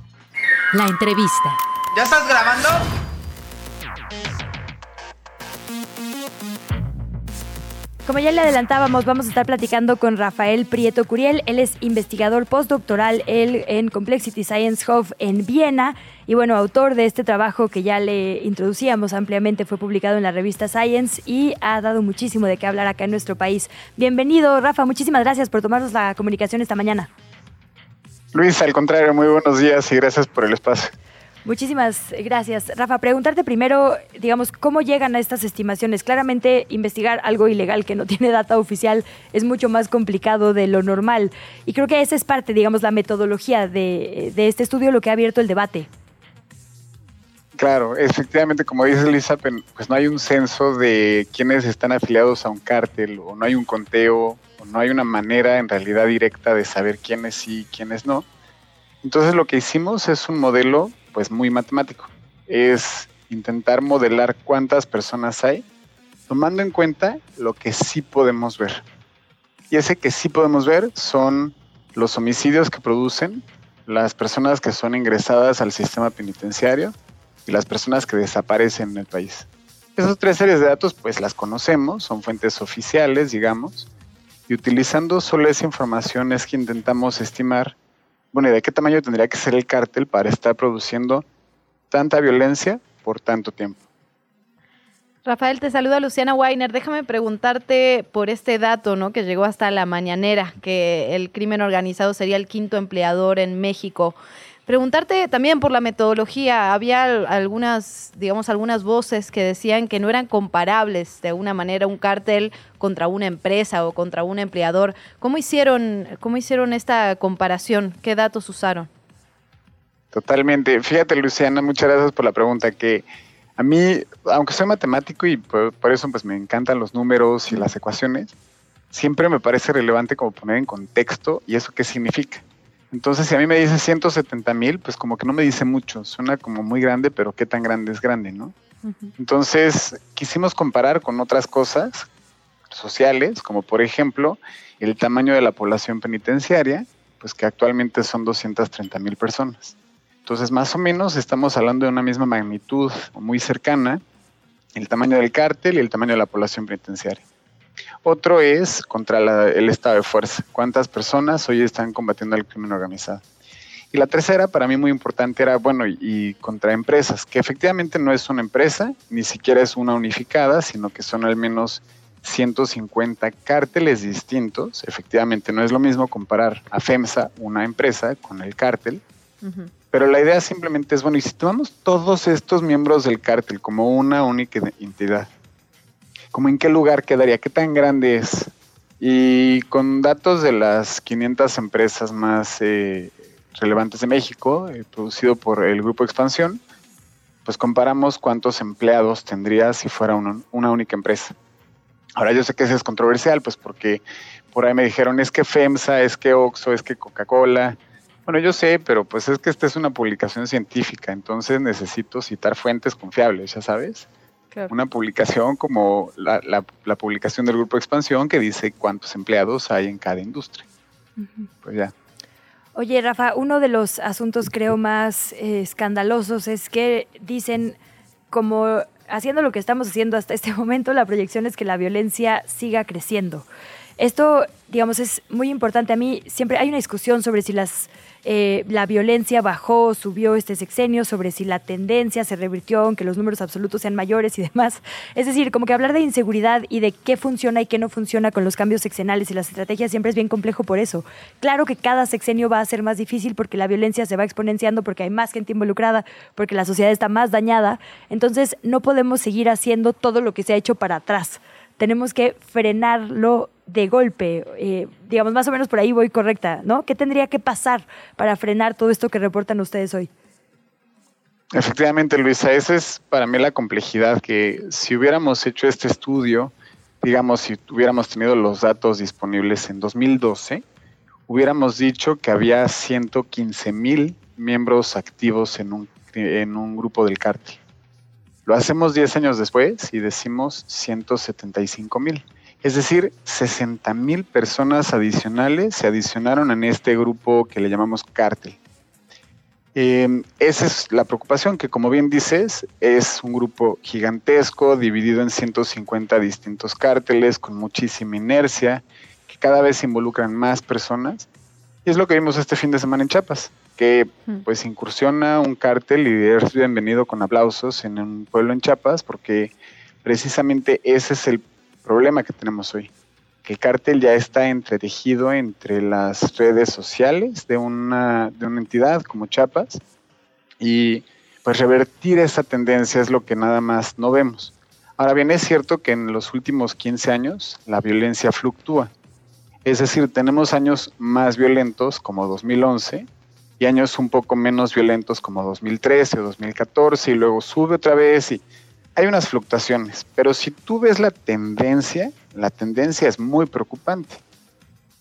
La entrevista. ¿Ya estás grabando? Como ya le adelantábamos, vamos a estar platicando con Rafael Prieto Curiel. Él es investigador postdoctoral en Complexity Science Hub en Viena y bueno, autor de este trabajo que ya le introducíamos ampliamente, fue publicado en la revista Science y ha dado muchísimo de qué hablar acá en nuestro país. Bienvenido, Rafa, muchísimas gracias por tomarnos la comunicación esta mañana. Luis, al contrario, muy buenos días y gracias por el espacio. Muchísimas gracias. Rafa, preguntarte primero, digamos, ¿cómo llegan a estas estimaciones? Claramente investigar algo ilegal que no (laughs) tiene data oficial es mucho más complicado de lo normal. Y creo que esa es parte, digamos, la metodología de, este estudio, lo que ha abierto el debate. Claro, efectivamente, como dice Lisa, pues no hay un censo de quienes están afiliados a un cártel, o no hay un conteo, o no hay una manera en realidad directa de saber quiénes sí y quiénes no. Entonces lo que hicimos es un modelo pues muy matemático. Es intentar modelar cuántas personas hay, tomando en cuenta lo que sí podemos ver. Y ese que sí podemos ver son los homicidios que producen, las personas que son ingresadas al sistema penitenciario y las personas que desaparecen en el país. Esas tres series de datos pues las conocemos, son fuentes oficiales, digamos, y utilizando solo esa información es que intentamos estimar bueno, ¿y de qué tamaño tendría que ser el cártel para estar produciendo tanta violencia por tanto tiempo? Rafael, te saluda Luciana Weiner. Déjame preguntarte por este dato, ¿no? Que llegó hasta la mañanera, que el crimen organizado sería el quinto empleador en México. Preguntarte también por la metodología. Había algunas, digamos, algunas voces que decían que no eran comparables de alguna manera un cártel contra una empresa o contra un empleador. ¿Cómo hicieron, cómo hicieron esta comparación? ¿Qué datos usaron? Totalmente. Fíjate, Luciana, muchas gracias por la pregunta. Que a mí, aunque soy matemático y por, por eso pues me encantan los números y las ecuaciones, siempre me parece relevante como poner en contexto y eso qué significa. Entonces, si a mí me dice 170 mil, pues como que no me dice mucho, suena como muy grande, pero qué tan grande es grande, ¿no? Entonces, quisimos comparar con otras cosas sociales, como por ejemplo el tamaño de la población penitenciaria, pues que actualmente son 230 mil personas. Entonces, más o menos estamos hablando de una misma magnitud o muy cercana, el tamaño del cártel y el tamaño de la población penitenciaria. Otro es contra el estado de fuerza. ¿Cuántas personas hoy están combatiendo el crimen organizado? Y la tercera, para mí muy importante, era, bueno, y, contra empresas, que efectivamente no es una empresa, ni siquiera es una unificada, sino que son al menos 150 cárteles distintos. Efectivamente, no es lo mismo comparar a FEMSA, una empresa, con el cártel. Pero la idea simplemente es, bueno, y si tomamos todos estos miembros del cártel como una única entidad, como en qué lugar quedaría, qué tan grande es. Y con datos de las 500 empresas más eh, relevantes de México, eh, producido por el Grupo Expansión, pues comparamos cuántos empleados tendría si fuera una, única empresa. Ahora yo sé que eso es controversial, pues porque por ahí me dijeron, es que FEMSA, es que Oxxo, es que Coca-Cola. Bueno, yo sé, pero pues es que esta es una publicación científica, entonces necesito citar fuentes confiables, ya sabes. Una publicación como la, publicación del Grupo Expansión que dice cuántos empleados hay en cada industria. Pues ya. Oye, Rafa, uno de los asuntos creo más eh, escandalosos es que dicen como haciendo lo que estamos haciendo hasta este (laughs) momento, la proyección es que la violencia siga creciendo. Esto, digamos, es muy importante. A mí siempre hay una discusión sobre si las, eh, la violencia bajó, subió este sexenio, sobre si la tendencia se revirtió, aunque los números absolutos sean mayores y (laughs) demás. Es decir, como que hablar de inseguridad y de qué funciona y qué no funciona con los cambios sexenales y las estrategias siempre es bien complejo por eso. Claro que cada sexenio va a ser más difícil porque la violencia se va exponenciando, porque hay más gente involucrada, porque la sociedad está más dañada. Entonces, no podemos seguir haciendo todo lo que se ha hecho para atrás tenemos que frenarlo de golpe. Eh, digamos, más o menos por ahí voy correcta, ¿no? ¿Qué tendría que pasar para frenar todo esto que reportan ustedes hoy? Efectivamente, Luisa, esa es para mí la complejidad, que si hubiéramos hecho este estudio, digamos, si hubiéramos tenido los datos disponibles en 2012, hubiéramos dicho que había 115 mil miembros activos en un, en un grupo del cártel. Lo hacemos 10 años después y decimos 175 mil. Es decir, 60 mil personas adicionales se adicionaron en este grupo que le llamamos cártel. Em, esa es la preocupación, que como bien dices, es un grupo gigantesco, dividido en 150 distintos cárteles, con muchísima inercia, que cada vez involucran más personas. Y es lo que vimos este fin de semana en Chiapas que pues incursiona un cártel y es bienvenido con aplausos en un pueblo en Chiapas porque precisamente ese es el problema que tenemos hoy. Que el cártel ya está entretejido entre las redes sociales de una, de una entidad como Chiapas y pues revertir esa tendencia es lo que nada más no vemos. Ahora bien, es cierto que en los últimos 15 años la violencia fluctúa. Es decir, tenemos años más violentos como 2011 y años un poco menos violentos como 2013 o 2014 y luego sube otra vez y hay unas fluctuaciones, pero si tú ves la tendencia, la tendencia es muy preocupante.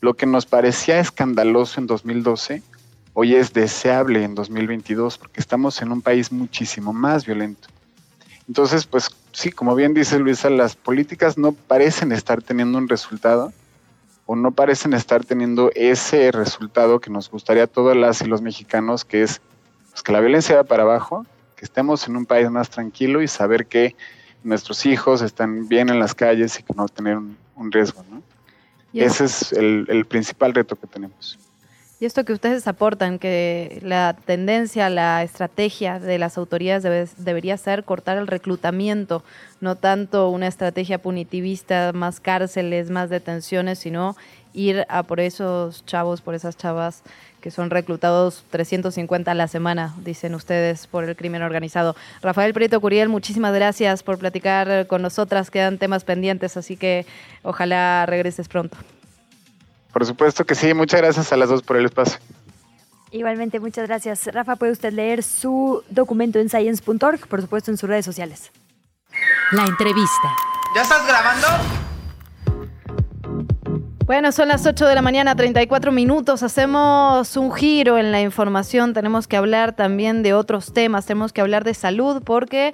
Lo que nos parecía escandaloso en 2012, hoy es deseable en 2022 porque estamos en un país muchísimo más violento. Entonces, pues sí, como bien dice Luisa, las políticas no parecen estar teniendo un resultado o no parecen estar teniendo ese resultado que nos gustaría a todas las y los mexicanos, que es pues, que la violencia va para abajo, que estemos en un país más tranquilo y saber que nuestros hijos están bien en las calles y que no tener un, riesgo. ¿no? Ese es el, el principal reto que tenemos. Y esto que ustedes aportan, que la tendencia, la estrategia de las autoridades debería ser cortar el reclutamiento, no tanto una estrategia punitivista, más cárceles, más detenciones, sino ir a por esos chavos, por esas chavas que son reclutados 350 a la semana, dicen ustedes, por el crimen organizado. Rafael Prieto Curiel, muchísimas gracias por platicar con nosotras. Quedan temas pendientes, así que ojalá regreses pronto. Por supuesto que sí, muchas gracias a las dos por el espacio. Igualmente, muchas gracias. Rafa, puede usted leer su documento en science.org, por supuesto en sus redes sociales. La entrevista. ¿Ya estás grabando? Bueno, son las 8 de la mañana, 34 minutos. Hacemos un giro en la información. Tenemos que hablar también de otros temas. Tenemos que hablar de salud porque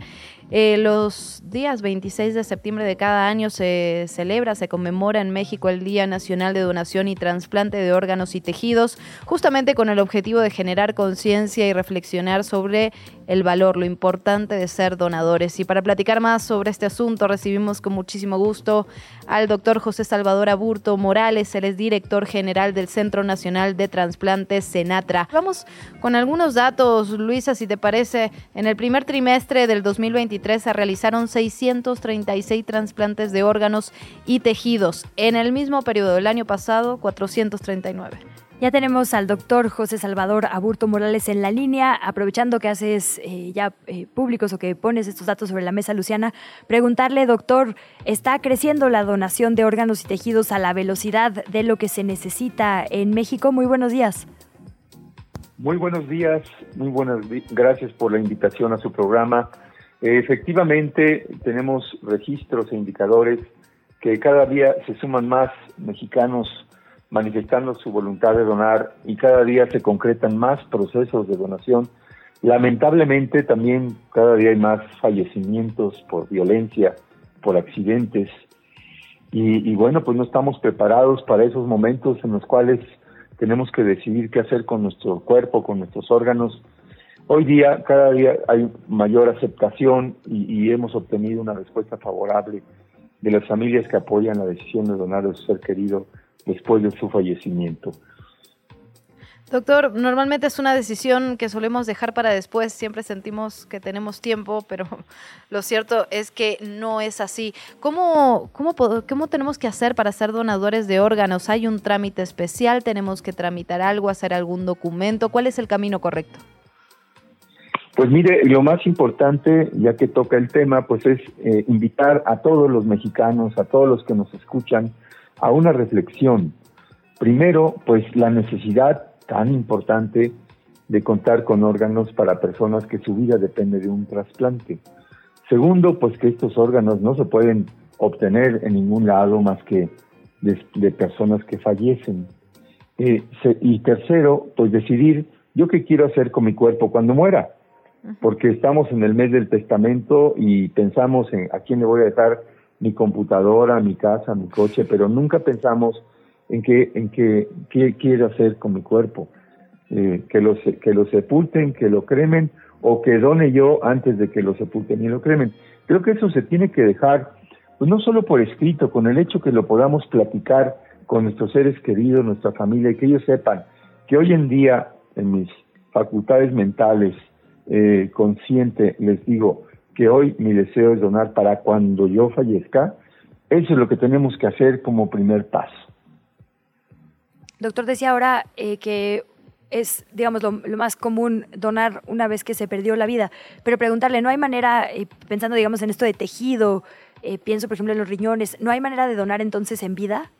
eh, los días 26 de septiembre de cada año se celebra, se conmemora en México el Día Nacional de Donación y Trasplante de Órganos y Tejidos, justamente con el objetivo de generar conciencia y reflexionar sobre el valor, lo importante de ser donadores. Y para platicar más sobre este asunto, recibimos con muchísimo gusto al doctor José Salvador Aburto Morales, él es director general del Centro Nacional de Transplantes, Senatra. Vamos con algunos datos, Luisa, si te parece. En el primer trimestre del 2023, se realizaron 636 trasplantes de órganos y tejidos. En el mismo periodo del año pasado, 439. Ya tenemos al doctor José Salvador Aburto Morales en la línea, aprovechando que haces eh, ya eh, públicos o que pones estos datos sobre la mesa, Luciana, preguntarle, doctor, ¿está creciendo la donación de órganos y tejidos a la velocidad de lo que se necesita en México? Muy buenos días. Muy buenos días, muy buenas, gracias por la invitación a su programa. Efectivamente, tenemos registros e indicadores que cada día se suman más mexicanos manifestando su voluntad de donar y cada día se concretan más procesos de donación. Lamentablemente también cada día hay más fallecimientos por violencia, por accidentes. Y, bueno, pues no estamos preparados para esos momentos en los cuales tenemos que decidir qué hacer con nuestro cuerpo, con nuestros órganos. Hoy día, cada día hay mayor aceptación y, y hemos obtenido una respuesta favorable de las familias que apoyan la decisión de donar a su ser querido después de su fallecimiento. Doctor, normalmente es una decisión que solemos dejar para después, siempre sentimos que tenemos tiempo, pero (laughs) lo cierto es que no es así. ¿Cómo, cómo, cómo tenemos que hacer para ser donadores de órganos? ¿Hay un trámite especial? ¿Tenemos que tramitar algo, hacer algún documento? ¿Cuál es el camino correcto? Pues mire, lo más importante, ya que toca el tema, pues es eh, invitar a todos los mexicanos, a todos los que nos escuchan, a una reflexión. Primero, pues la necesidad tan importante de contar con órganos para personas que su vida depende de un trasplante. Segundo, pues que estos órganos no se pueden obtener en ningún lado más que de, personas que fallecen. Eh, y tercero, pues decidir yo qué quiero hacer con mi cuerpo cuando muera, porque estamos en el mes del testamento y pensamos en a quién le voy a dejar mi computadora, mi casa, mi coche, pero nunca pensamos en qué, en qué, qué quiero hacer con mi cuerpo. Eh, que, lo, que lo sepulten, que lo cremen o que done yo antes de que lo sepulten y lo cremen. Creo que eso se tiene que dejar, pues no solo por escrito, con el hecho que lo podamos platicar con nuestros seres queridos, nuestra familia, y que ellos sepan que hoy en día, en mis facultades mentales, eh, consciente, les digo que hoy mi deseo es donar para cuando yo fallezca, eso es lo que tenemos que hacer como primer paso. Doctor, decía ahora eh, que es, digamos, lo, más común donar una vez que se perdió la vida, pero preguntarle, ¿no hay manera, eh, pensando, digamos, en esto de tejido, eh, pienso, por ejemplo, en los riñones, ¿no hay manera de donar entonces en vida?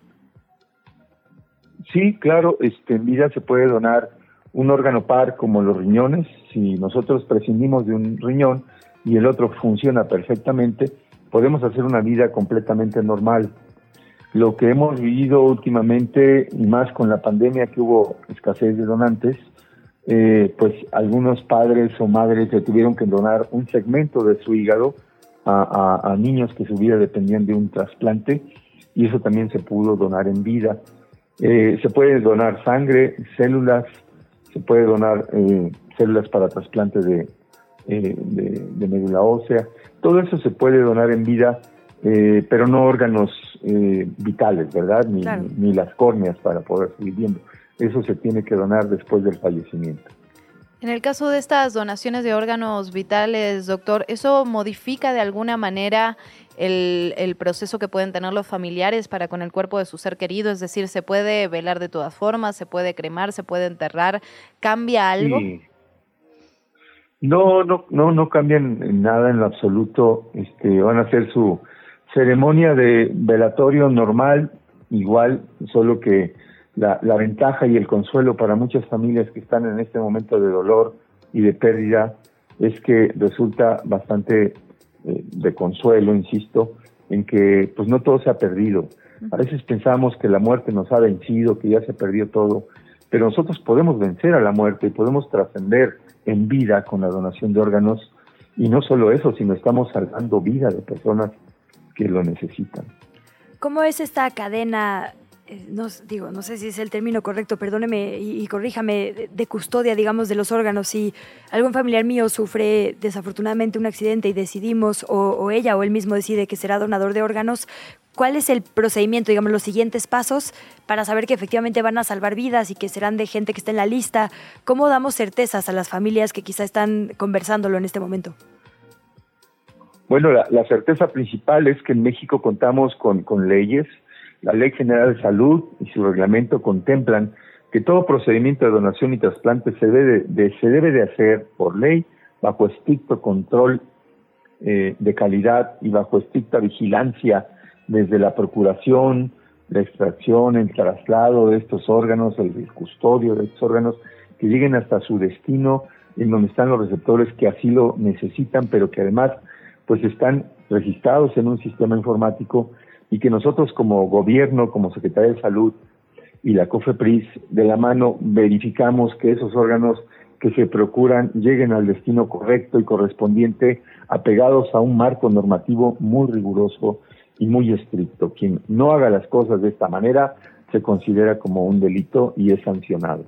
Sí, claro, este, en vida se puede donar un órgano par como los riñones, si nosotros prescindimos de un riñón y el otro funciona perfectamente, podemos hacer una vida completamente normal lo que hemos vivido últimamente, y más con la pandemia que hubo escasez de donantes, eh, pues algunos padres o madres se tuvieron que donar un segmento de su hígado a, niños que su vida dependían de un trasplante y eso también se pudo donar en vida. Eh, se puede donar sangre, células, se puede donar eh, células para trasplante de, de médula ósea, todo eso se puede donar en vida eh, pero no órganos eh, vitales, ¿verdad? Ni, ni, las córneas para poder seguir viendo. Eso se tiene que donar después del fallecimiento. En el caso de estas donaciones de órganos vitales, doctor, ¿eso modifica de alguna manera el, el, proceso que pueden tener los familiares para con el cuerpo de su ser querido? Es decir, ¿se puede velar de todas formas? ¿Se puede cremar? ¿Se puede enterrar? ¿Cambia algo? No, no, no, no cambian nada en lo absoluto. Este, van a hacer su, ceremonia de velatorio normal, igual, solo que la, la, ventaja y el consuelo para muchas familias que están en este momento de dolor y de pérdida es que resulta bastante eh, de consuelo, insisto, en que pues no todo se ha perdido. A veces pensamos que la muerte nos ha vencido, que ya se perdió todo, pero nosotros podemos vencer a la muerte y podemos trascender en vida con la donación de órganos y no solo eso, sino estamos salvando vida de personas que lo necesitan. ¿Cómo es esta cadena eh, no, digo, no sé si es el término correcto, perdóneme y, corríjame, de, custodia, digamos, de los órganos. Si algún familiar mío sufre desafortunadamente un accidente y decidimos, o, ella o él mismo decide que será donador de órganos, ¿cuál es el procedimiento, digamos, los siguientes pasos para saber que efectivamente van a salvar vidas y que serán de gente que está en la lista? ¿Cómo damos certezas a las familias que quizá están conversándolo en este momento? Bueno, la, certeza principal es que en México contamos con, leyes. La Ley General de Salud y su reglamento contemplan que todo procedimiento de donación y trasplante se debe de, se debe de hacer por ley bajo estricto control eh, de calidad y bajo estricta vigilancia desde la procuración, la extracción, el traslado de estos órganos, el, custodio de estos órganos, que lleguen hasta su destino en donde están los receptores que así lo necesitan, pero que además pues están registrados en un sistema informático y que nosotros como gobierno, como Secretaría de Salud y la COFEPRIS, de la mano verificamos que esos órganos que se procuran lleguen al destino correcto y correspondiente, apegados a un marco normativo muy riguroso y muy estricto. Quien no haga las cosas de esta manera se considera como un delito y es sancionado.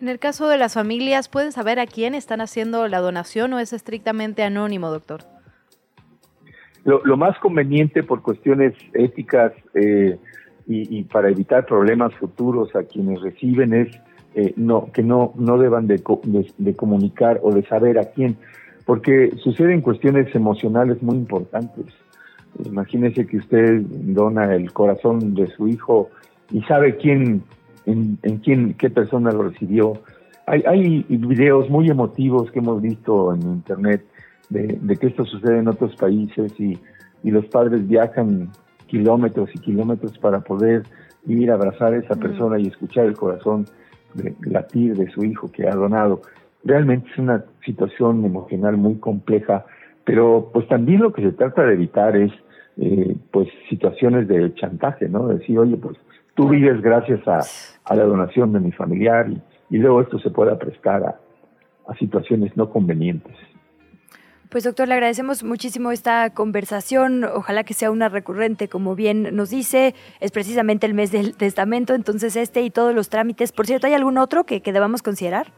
En el caso de las familias, ¿pueden saber a quién están haciendo la donación o es estrictamente anónimo, doctor? Lo, más conveniente por cuestiones éticas eh, y, para evitar problemas futuros a quienes reciben es eh, no que no no deban de, de, comunicar o de saber a quién, porque suceden cuestiones emocionales muy importantes. Imagínese que usted dona el corazón de su hijo y sabe quién en, quién qué persona lo recibió. Hay, hay videos muy emotivos que hemos visto en internet de, que esto sucede en otros países y, los padres viajan kilómetros y kilómetros para poder ir a abrazar a esa persona y escuchar el corazón de, latir de su hijo que ha donado. Realmente es una situación emocional muy compleja, pero pues también lo que se trata de evitar es eh, pues situaciones de chantaje, ¿no? Decir, oye, pues tú vives gracias a, la donación de mi familiar y, luego esto se pueda prestar a situaciones no convenientes. Pues doctor, le agradecemos muchísimo esta conversación. Ojalá que sea una recurrente, como bien nos dice. Es precisamente el mes del testamento, entonces este y todos los trámites. Por cierto, ¿hay algún otro que, que debamos considerar?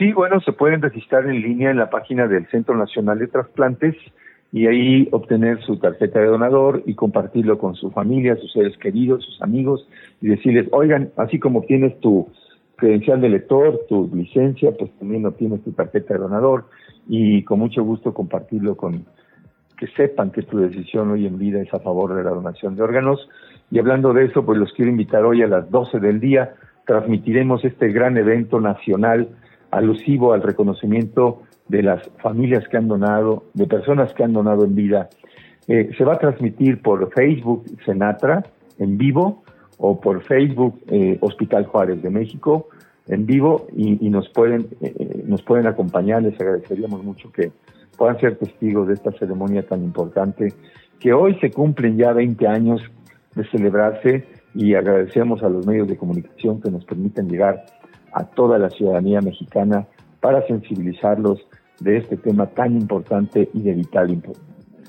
Sí, bueno, se pueden registrar en línea en la página del Centro Nacional de Trasplantes y ahí obtener su tarjeta de donador y compartirlo con su familia, sus seres queridos, sus amigos y decirles, oigan, así como obtienes tu credencial de lector, tu licencia, pues también obtienes tu tarjeta de donador y con mucho gusto compartirlo con que sepan que tu decisión hoy en vida es a favor de la donación de órganos. Y hablando de eso, pues los quiero invitar hoy a las 12 del día. Transmitiremos este gran evento nacional alusivo al reconocimiento de las familias que han donado, de personas que han donado en vida. Eh, se va a transmitir por Facebook Senatra en vivo o por Facebook eh, Hospital Juárez de México en vivo y, nos pueden eh, nos pueden acompañar. Les agradeceríamos mucho que puedan ser testigos de esta ceremonia tan importante que hoy se cumplen ya 20 años de celebrarse y agradecemos a los medios de comunicación que nos permiten llegar a toda la ciudadanía mexicana para sensibilizarlos de este tema tan importante y de vital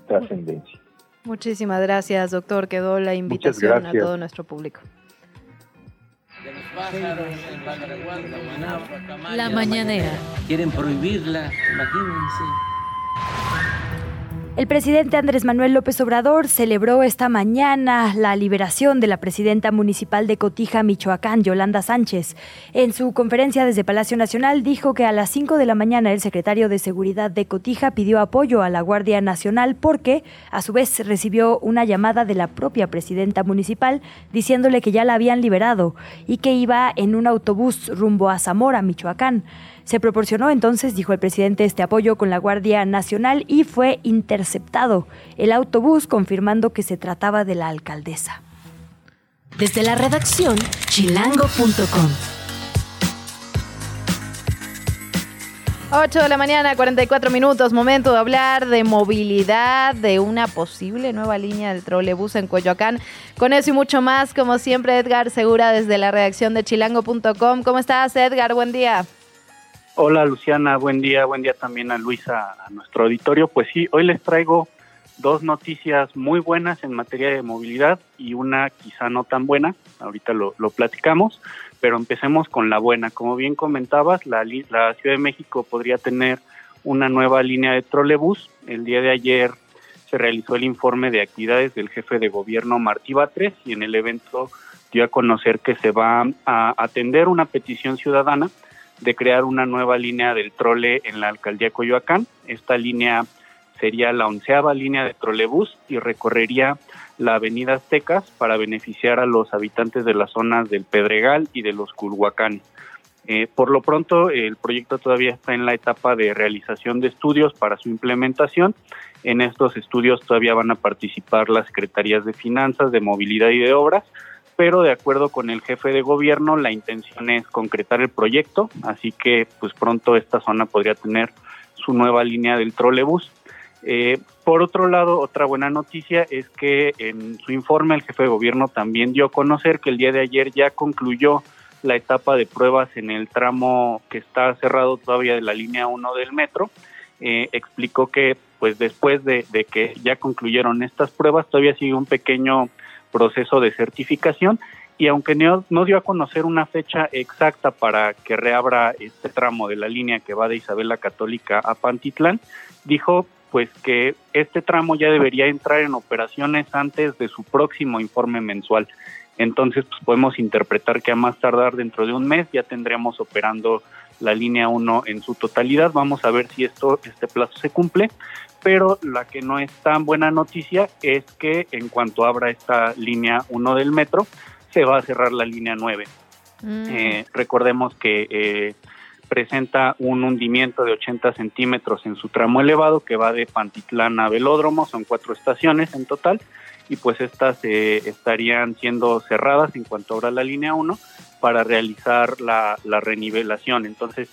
trascendencia. Muchísimas gracias, doctor. Quedó la invitación a todo nuestro público. La mañanera. Quieren prohibirla, imagínense. El presidente Andrés Manuel López Obrador celebró esta mañana la liberación de la presidenta municipal de Cotija, Michoacán, Yolanda Sánchez. En su conferencia desde Palacio Nacional dijo que a las 5 de la mañana el secretario de Seguridad de Cotija pidió apoyo a la Guardia Nacional porque a su vez recibió una llamada de la propia presidenta municipal diciéndole que ya la habían liberado y que iba en un autobús rumbo a Zamora, Michoacán. Se proporcionó entonces, dijo el presidente, este apoyo con la Guardia Nacional y fue interceptado el autobús confirmando que se trataba de la alcaldesa. Desde la redacción, chilango.com. 8 de la mañana, 44 minutos, momento de hablar de movilidad, de una posible nueva línea del trolebús en Coyoacán. Con eso y mucho más, como siempre, Edgar Segura desde la redacción de chilango.com. ¿Cómo estás, Edgar? Buen día. Hola Luciana, buen día, buen día también a Luisa, a nuestro auditorio. Pues sí, hoy les traigo dos noticias muy buenas en materia de movilidad y una quizá no tan buena, ahorita lo, platicamos, pero empecemos con la buena. Como bien comentabas, la, la Ciudad de México podría tener una nueva línea de trolebús. El día de ayer se realizó el informe de actividades del jefe de gobierno Martí Batres y en el evento dio a conocer que se va a atender una petición ciudadana de crear una nueva línea del trole en la alcaldía Coyoacán. Esta línea sería la onceava línea de trolebús y recorrería la avenida Aztecas para beneficiar a los habitantes de las zonas del Pedregal y de los Culhuacán. Eh, por lo pronto, el proyecto todavía está en la etapa de realización de estudios para su implementación. En estos estudios todavía van a participar las secretarías de Finanzas, de Movilidad y de Obras, pero de acuerdo con el jefe de gobierno la intención es concretar el proyecto, así que pues pronto esta zona podría tener su nueva línea del trolebús. Eh, por otro lado, otra buena noticia es que en su informe el jefe de gobierno también dio a conocer que el día de ayer ya concluyó la etapa de pruebas en el tramo que está cerrado todavía de la línea 1 del metro. Eh, explicó que pues después de, de, que ya concluyeron estas pruebas todavía sigue un pequeño proceso de certificación y aunque no, no, dio a conocer una fecha exacta para que reabra este tramo de la línea que va de Isabela Católica a Pantitlán, dijo pues que este tramo ya debería entrar en operaciones antes de su próximo informe mensual. Entonces, pues podemos interpretar que a más tardar dentro de un mes ya tendremos operando la línea 1 en su totalidad. Vamos a ver si esto este plazo se cumple, pero la que no es tan buena noticia es que en cuanto abra esta línea 1 del metro, se va a cerrar la línea 9. Mm. Eh, recordemos que eh, presenta un hundimiento de 80 centímetros en su tramo elevado que va de Pantitlán a Velódromo, son cuatro estaciones en total, y pues estas eh, estarían siendo cerradas en cuanto abra la línea 1 para realizar la, renivelación. Entonces,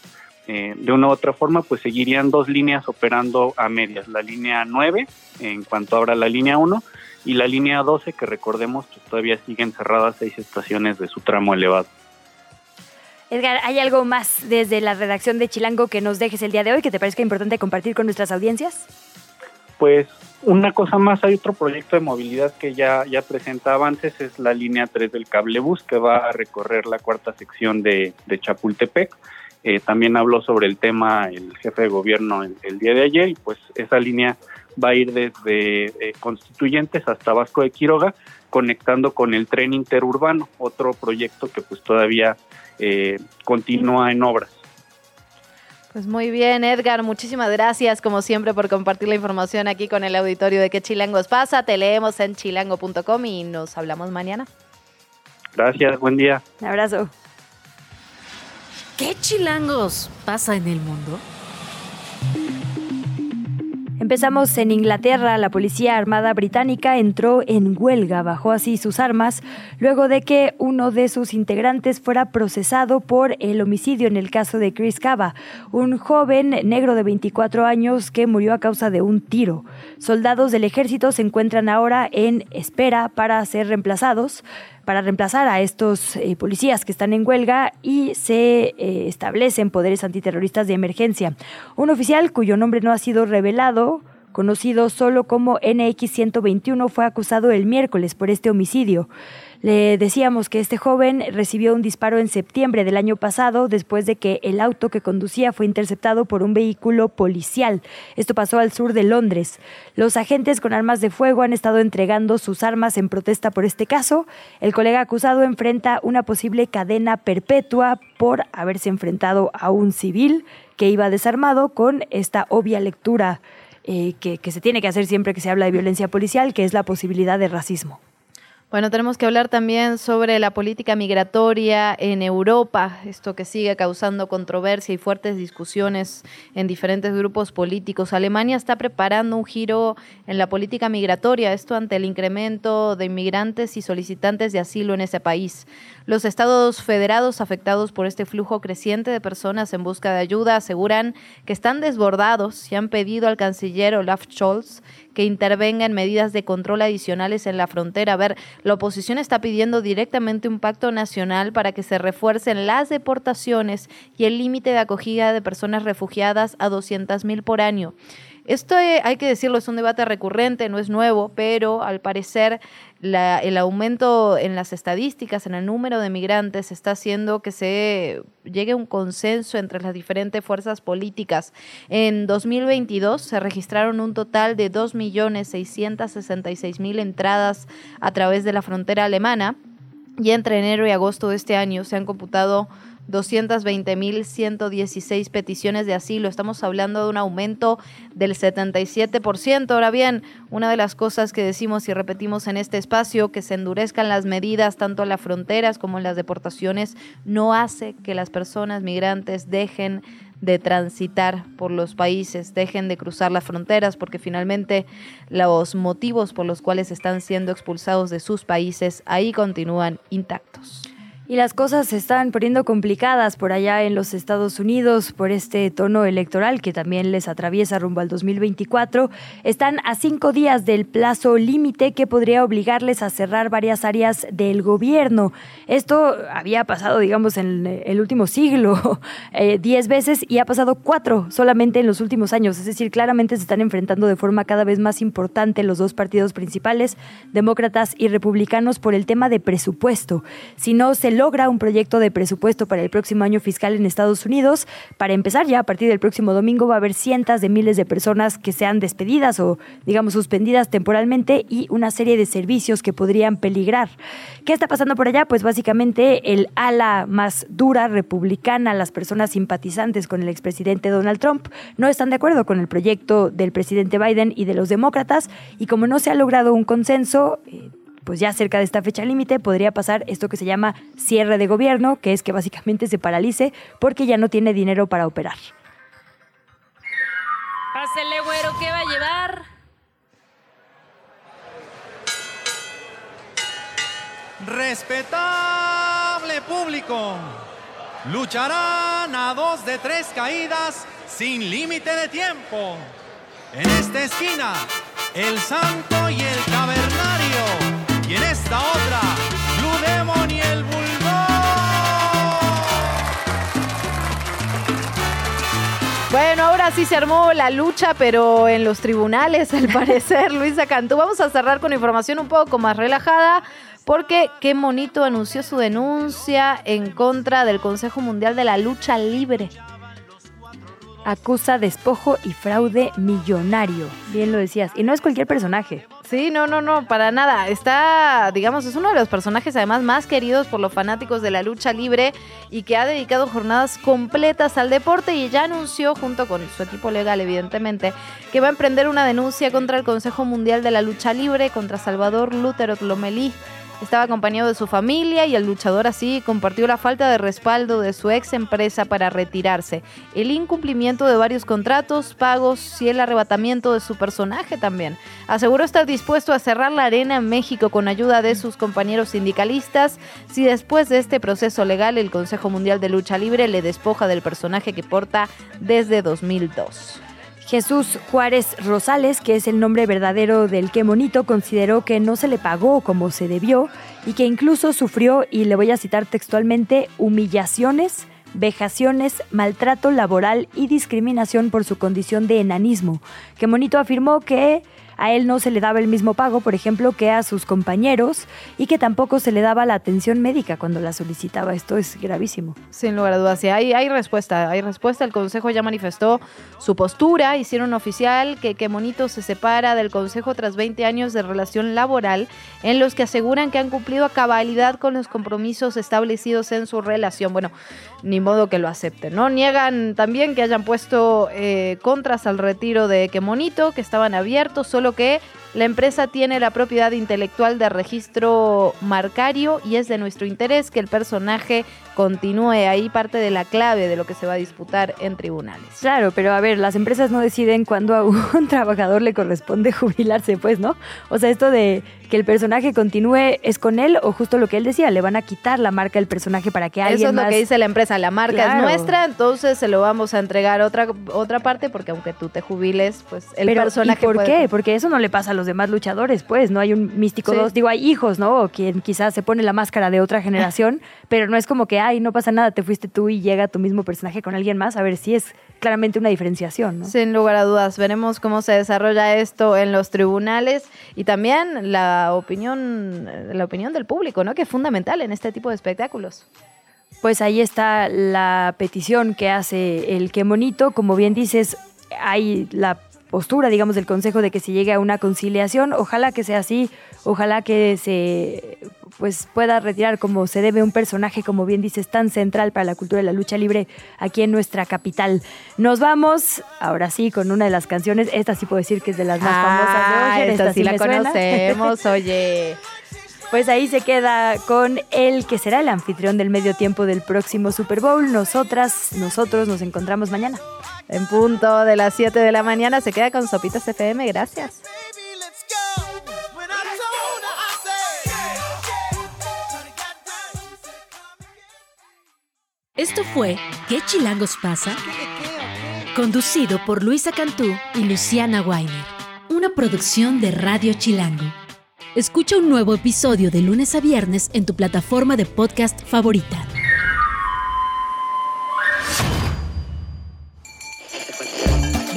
eh, de una u otra forma, pues seguirían dos líneas operando a medias, la línea 9 en cuanto abra la línea 1 y la línea 12 que recordemos que pues, todavía siguen cerradas seis estaciones de su tramo elevado. Edgar, ¿hay algo más desde la redacción de Chilango que nos dejes el día de hoy que te parezca importante compartir con nuestras audiencias? Pues una cosa más, hay otro proyecto de movilidad que ya, ya presenta avances, es la línea 3 del cablebús que va a recorrer la cuarta sección de, Chapultepec. Eh, también habló sobre el tema el jefe de gobierno el, día de ayer y pues esa línea va a ir desde eh, Constituyentes hasta Vasco de Quiroga, conectando con el tren interurbano, otro proyecto que pues todavía eh, continúa en obras. Pues muy bien, Edgar, muchísimas gracias como siempre por compartir la información aquí con el auditorio de qué chilangos pasa. Te leemos en chilango.com y nos hablamos mañana. Gracias, buen día. Un abrazo. ¿Qué chilangos pasa en el mundo? Empezamos en Inglaterra. La Policía Armada Británica entró en huelga, bajó así sus armas, luego de que uno de sus integrantes fuera procesado por el homicidio en el caso de Chris Cava, un joven negro de 24 años que murió a causa de un tiro. Soldados del ejército se encuentran ahora en espera para ser reemplazados para reemplazar a estos eh, policías que están en huelga y se eh, establecen poderes antiterroristas de emergencia. Un oficial cuyo nombre no ha sido revelado conocido solo como NX-121, fue acusado el miércoles por este homicidio. Le decíamos que este joven recibió un disparo en septiembre del año pasado después de que el auto que conducía fue interceptado por un vehículo policial. Esto pasó al sur de Londres. Los agentes con armas de fuego han estado entregando sus armas en protesta por este caso. El colega acusado enfrenta una posible cadena perpetua por haberse enfrentado a un civil que iba desarmado con esta obvia lectura eh, que, que se tiene que hacer siempre que se habla de violencia policial, que es la posibilidad de racismo. Bueno, tenemos que hablar también sobre la política migratoria en Europa, esto que sigue causando controversia y fuertes discusiones en diferentes grupos políticos. Alemania está preparando un giro en la política migratoria, esto ante el incremento de inmigrantes y solicitantes de asilo en ese país. Los estados federados afectados por este flujo creciente de personas en busca de ayuda aseguran que están desbordados y han pedido al canciller Olaf Scholz que intervenga en medidas de control adicionales en la frontera. A ver, la oposición está pidiendo directamente un pacto nacional para que se refuercen las deportaciones y el límite de acogida de personas refugiadas a 200.000 por año. Esto eh, hay que decirlo, es un debate recurrente, no es nuevo, pero al parecer el aumento en las estadísticas, en el número de migrantes, está haciendo que se llegue a un consenso entre las diferentes fuerzas políticas. En 2022 se registraron un total de 2.666.000 entradas a través de la frontera alemana y entre enero y agosto de este año se han computado 220.116 peticiones de asilo. Estamos hablando de un aumento del 77%. Ahora bien, una de las cosas que decimos y repetimos en este espacio, que se endurezcan las medidas tanto en las fronteras como en las deportaciones, no hace que las personas migrantes dejen de transitar por los países, dejen de cruzar las fronteras, porque finalmente los motivos por los cuales están siendo expulsados de sus países ahí continúan intactos. Y las cosas se están poniendo complicadas por allá en los Estados Unidos por este tono electoral que también les atraviesa rumbo al 2024. Están a cinco días del plazo límite que podría obligarles a cerrar varias áreas del gobierno. Esto había pasado, digamos, en el último siglo, (laughs) eh, diez veces y ha pasado cuatro solamente en los últimos años. Es decir, claramente se están enfrentando de forma cada vez más importante los dos partidos principales, demócratas y republicanos, por el tema de presupuesto. Si no se logra un proyecto de presupuesto para el próximo año fiscal en Estados Unidos. Para empezar, ya a partir del próximo domingo va a haber cientos de miles de personas que sean despedidas o, digamos, suspendidas temporalmente y una serie de servicios que podrían peligrar. ¿Qué está pasando por allá? Pues básicamente el ala más dura republicana, las personas simpatizantes con el expresidente Donald Trump, no están de acuerdo con el proyecto del presidente Biden y de los demócratas y como no se ha logrado un consenso, eh, pues ya cerca de esta fecha límite podría pasar esto que se llama cierre de gobierno, que es que básicamente se paralice porque ya no tiene dinero para operar. Pásele, güero, ¿qué va a llevar? Respetable público, lucharán a dos de tres caídas sin límite de tiempo. En esta esquina, el santo y el en esta otra, Blue Demon y el Bulldog. Bueno, ahora sí se armó la lucha, pero en los tribunales, al (laughs) parecer, Luisa Cantú. Vamos a cerrar con información un poco más relajada. Porque qué monito anunció su denuncia en contra del Consejo Mundial de la Lucha Libre acusa despojo y fraude millonario. Bien lo decías. Y no es cualquier personaje. Sí, no, no, no, para nada. Está, digamos, es uno de los personajes además más queridos por los fanáticos de la lucha libre y que ha dedicado jornadas completas al deporte y ya anunció, junto con su equipo legal, evidentemente, que va a emprender una denuncia contra el Consejo Mundial de la Lucha Libre, contra Salvador Lutero Lomelí estaba acompañado de su familia y el luchador así compartió la falta de respaldo de su ex empresa para retirarse, el incumplimiento de varios contratos, pagos y el arrebatamiento de su personaje también. Aseguró estar dispuesto a cerrar la arena en México con ayuda de sus compañeros sindicalistas si después de este proceso legal el Consejo Mundial de Lucha Libre le despoja del personaje que porta desde 2002. Jesús Juárez Rosales, que es el nombre verdadero del que monito, consideró que no se le pagó como se debió y que incluso sufrió, y le voy a citar textualmente, humillaciones, vejaciones, maltrato laboral y discriminación por su condición de enanismo. Que monito afirmó que a él no se le daba el mismo pago, por ejemplo, que a sus compañeros y que tampoco se le daba la atención médica cuando la solicitaba. Esto es gravísimo. Sin lugar a dudas, sí, hay, respuesta, hay respuesta. El Consejo ya manifestó su postura, hicieron oficial que, que se separa del Consejo tras 20 años de relación laboral en los que aseguran que han cumplido a cabalidad con los compromisos establecidos en su relación. Bueno, ni modo que lo acepten, ¿no? Niegan también que hayan puesto eh, contras al retiro de Monito, que estaban abiertos, solo que la empresa tiene la propiedad intelectual de registro marcario y es de nuestro interés que el personaje continúe ahí parte de la clave de lo que se va a disputar en tribunales. Claro, pero a ver, las empresas no deciden cuándo a un (laughs) trabajador le corresponde (laughs) jubilarse, pues, ¿no? O sea, esto de que el personaje continúe es con él o justo lo que él decía, le van a quitar la marca del personaje para que alguien Eso es lo que dice la empresa, la marca es nuestra, entonces se lo vamos a entregar a otra otra parte porque aunque tú te jubiles, pues el personaje ¿y por qué? Porque eso no le pasa a los demás luchadores, pues, no hay un místico dos, digo, hay hijos, ¿no? O quien quizás se pone la máscara de otra generación, (laughs) pero no es como que, ay, no pasa nada, te fuiste tú y llega tu mismo personaje con alguien más, a ver si es claramente una diferenciación, ¿no? Sin lugar a dudas, veremos cómo se desarrolla esto en los tribunales y también la opinión, la opinión del público, ¿no? Que es fundamental en este tipo de espectáculos. Pues ahí está la petición que hace el que monito, como bien dices, hay la postura, digamos, del Consejo de que se llegue a una conciliación. Ojalá que sea así, ojalá que se pues pueda retirar como se debe un personaje, como bien dices, tan central para la cultura de la lucha libre aquí en nuestra capital. Nos vamos, ahora sí, con una de las canciones, esta sí puedo decir que es de las más famosas de Esta, sí, la conocemos, oye. (laughs) Pues ahí se queda con el que será el anfitrión del medio tiempo del próximo Super Bowl. Nosotras, nosotros nos encontramos mañana. En punto de las 7 de la mañana se queda con Sopitas FM. Gracias. Esto fue ¿Qué chilangos pasa? Conducido por Luisa Cantú y Luciana Weiner. Una producción de Radio Chilango. Escucha un nuevo episodio de lunes a viernes en tu plataforma de podcast favorita.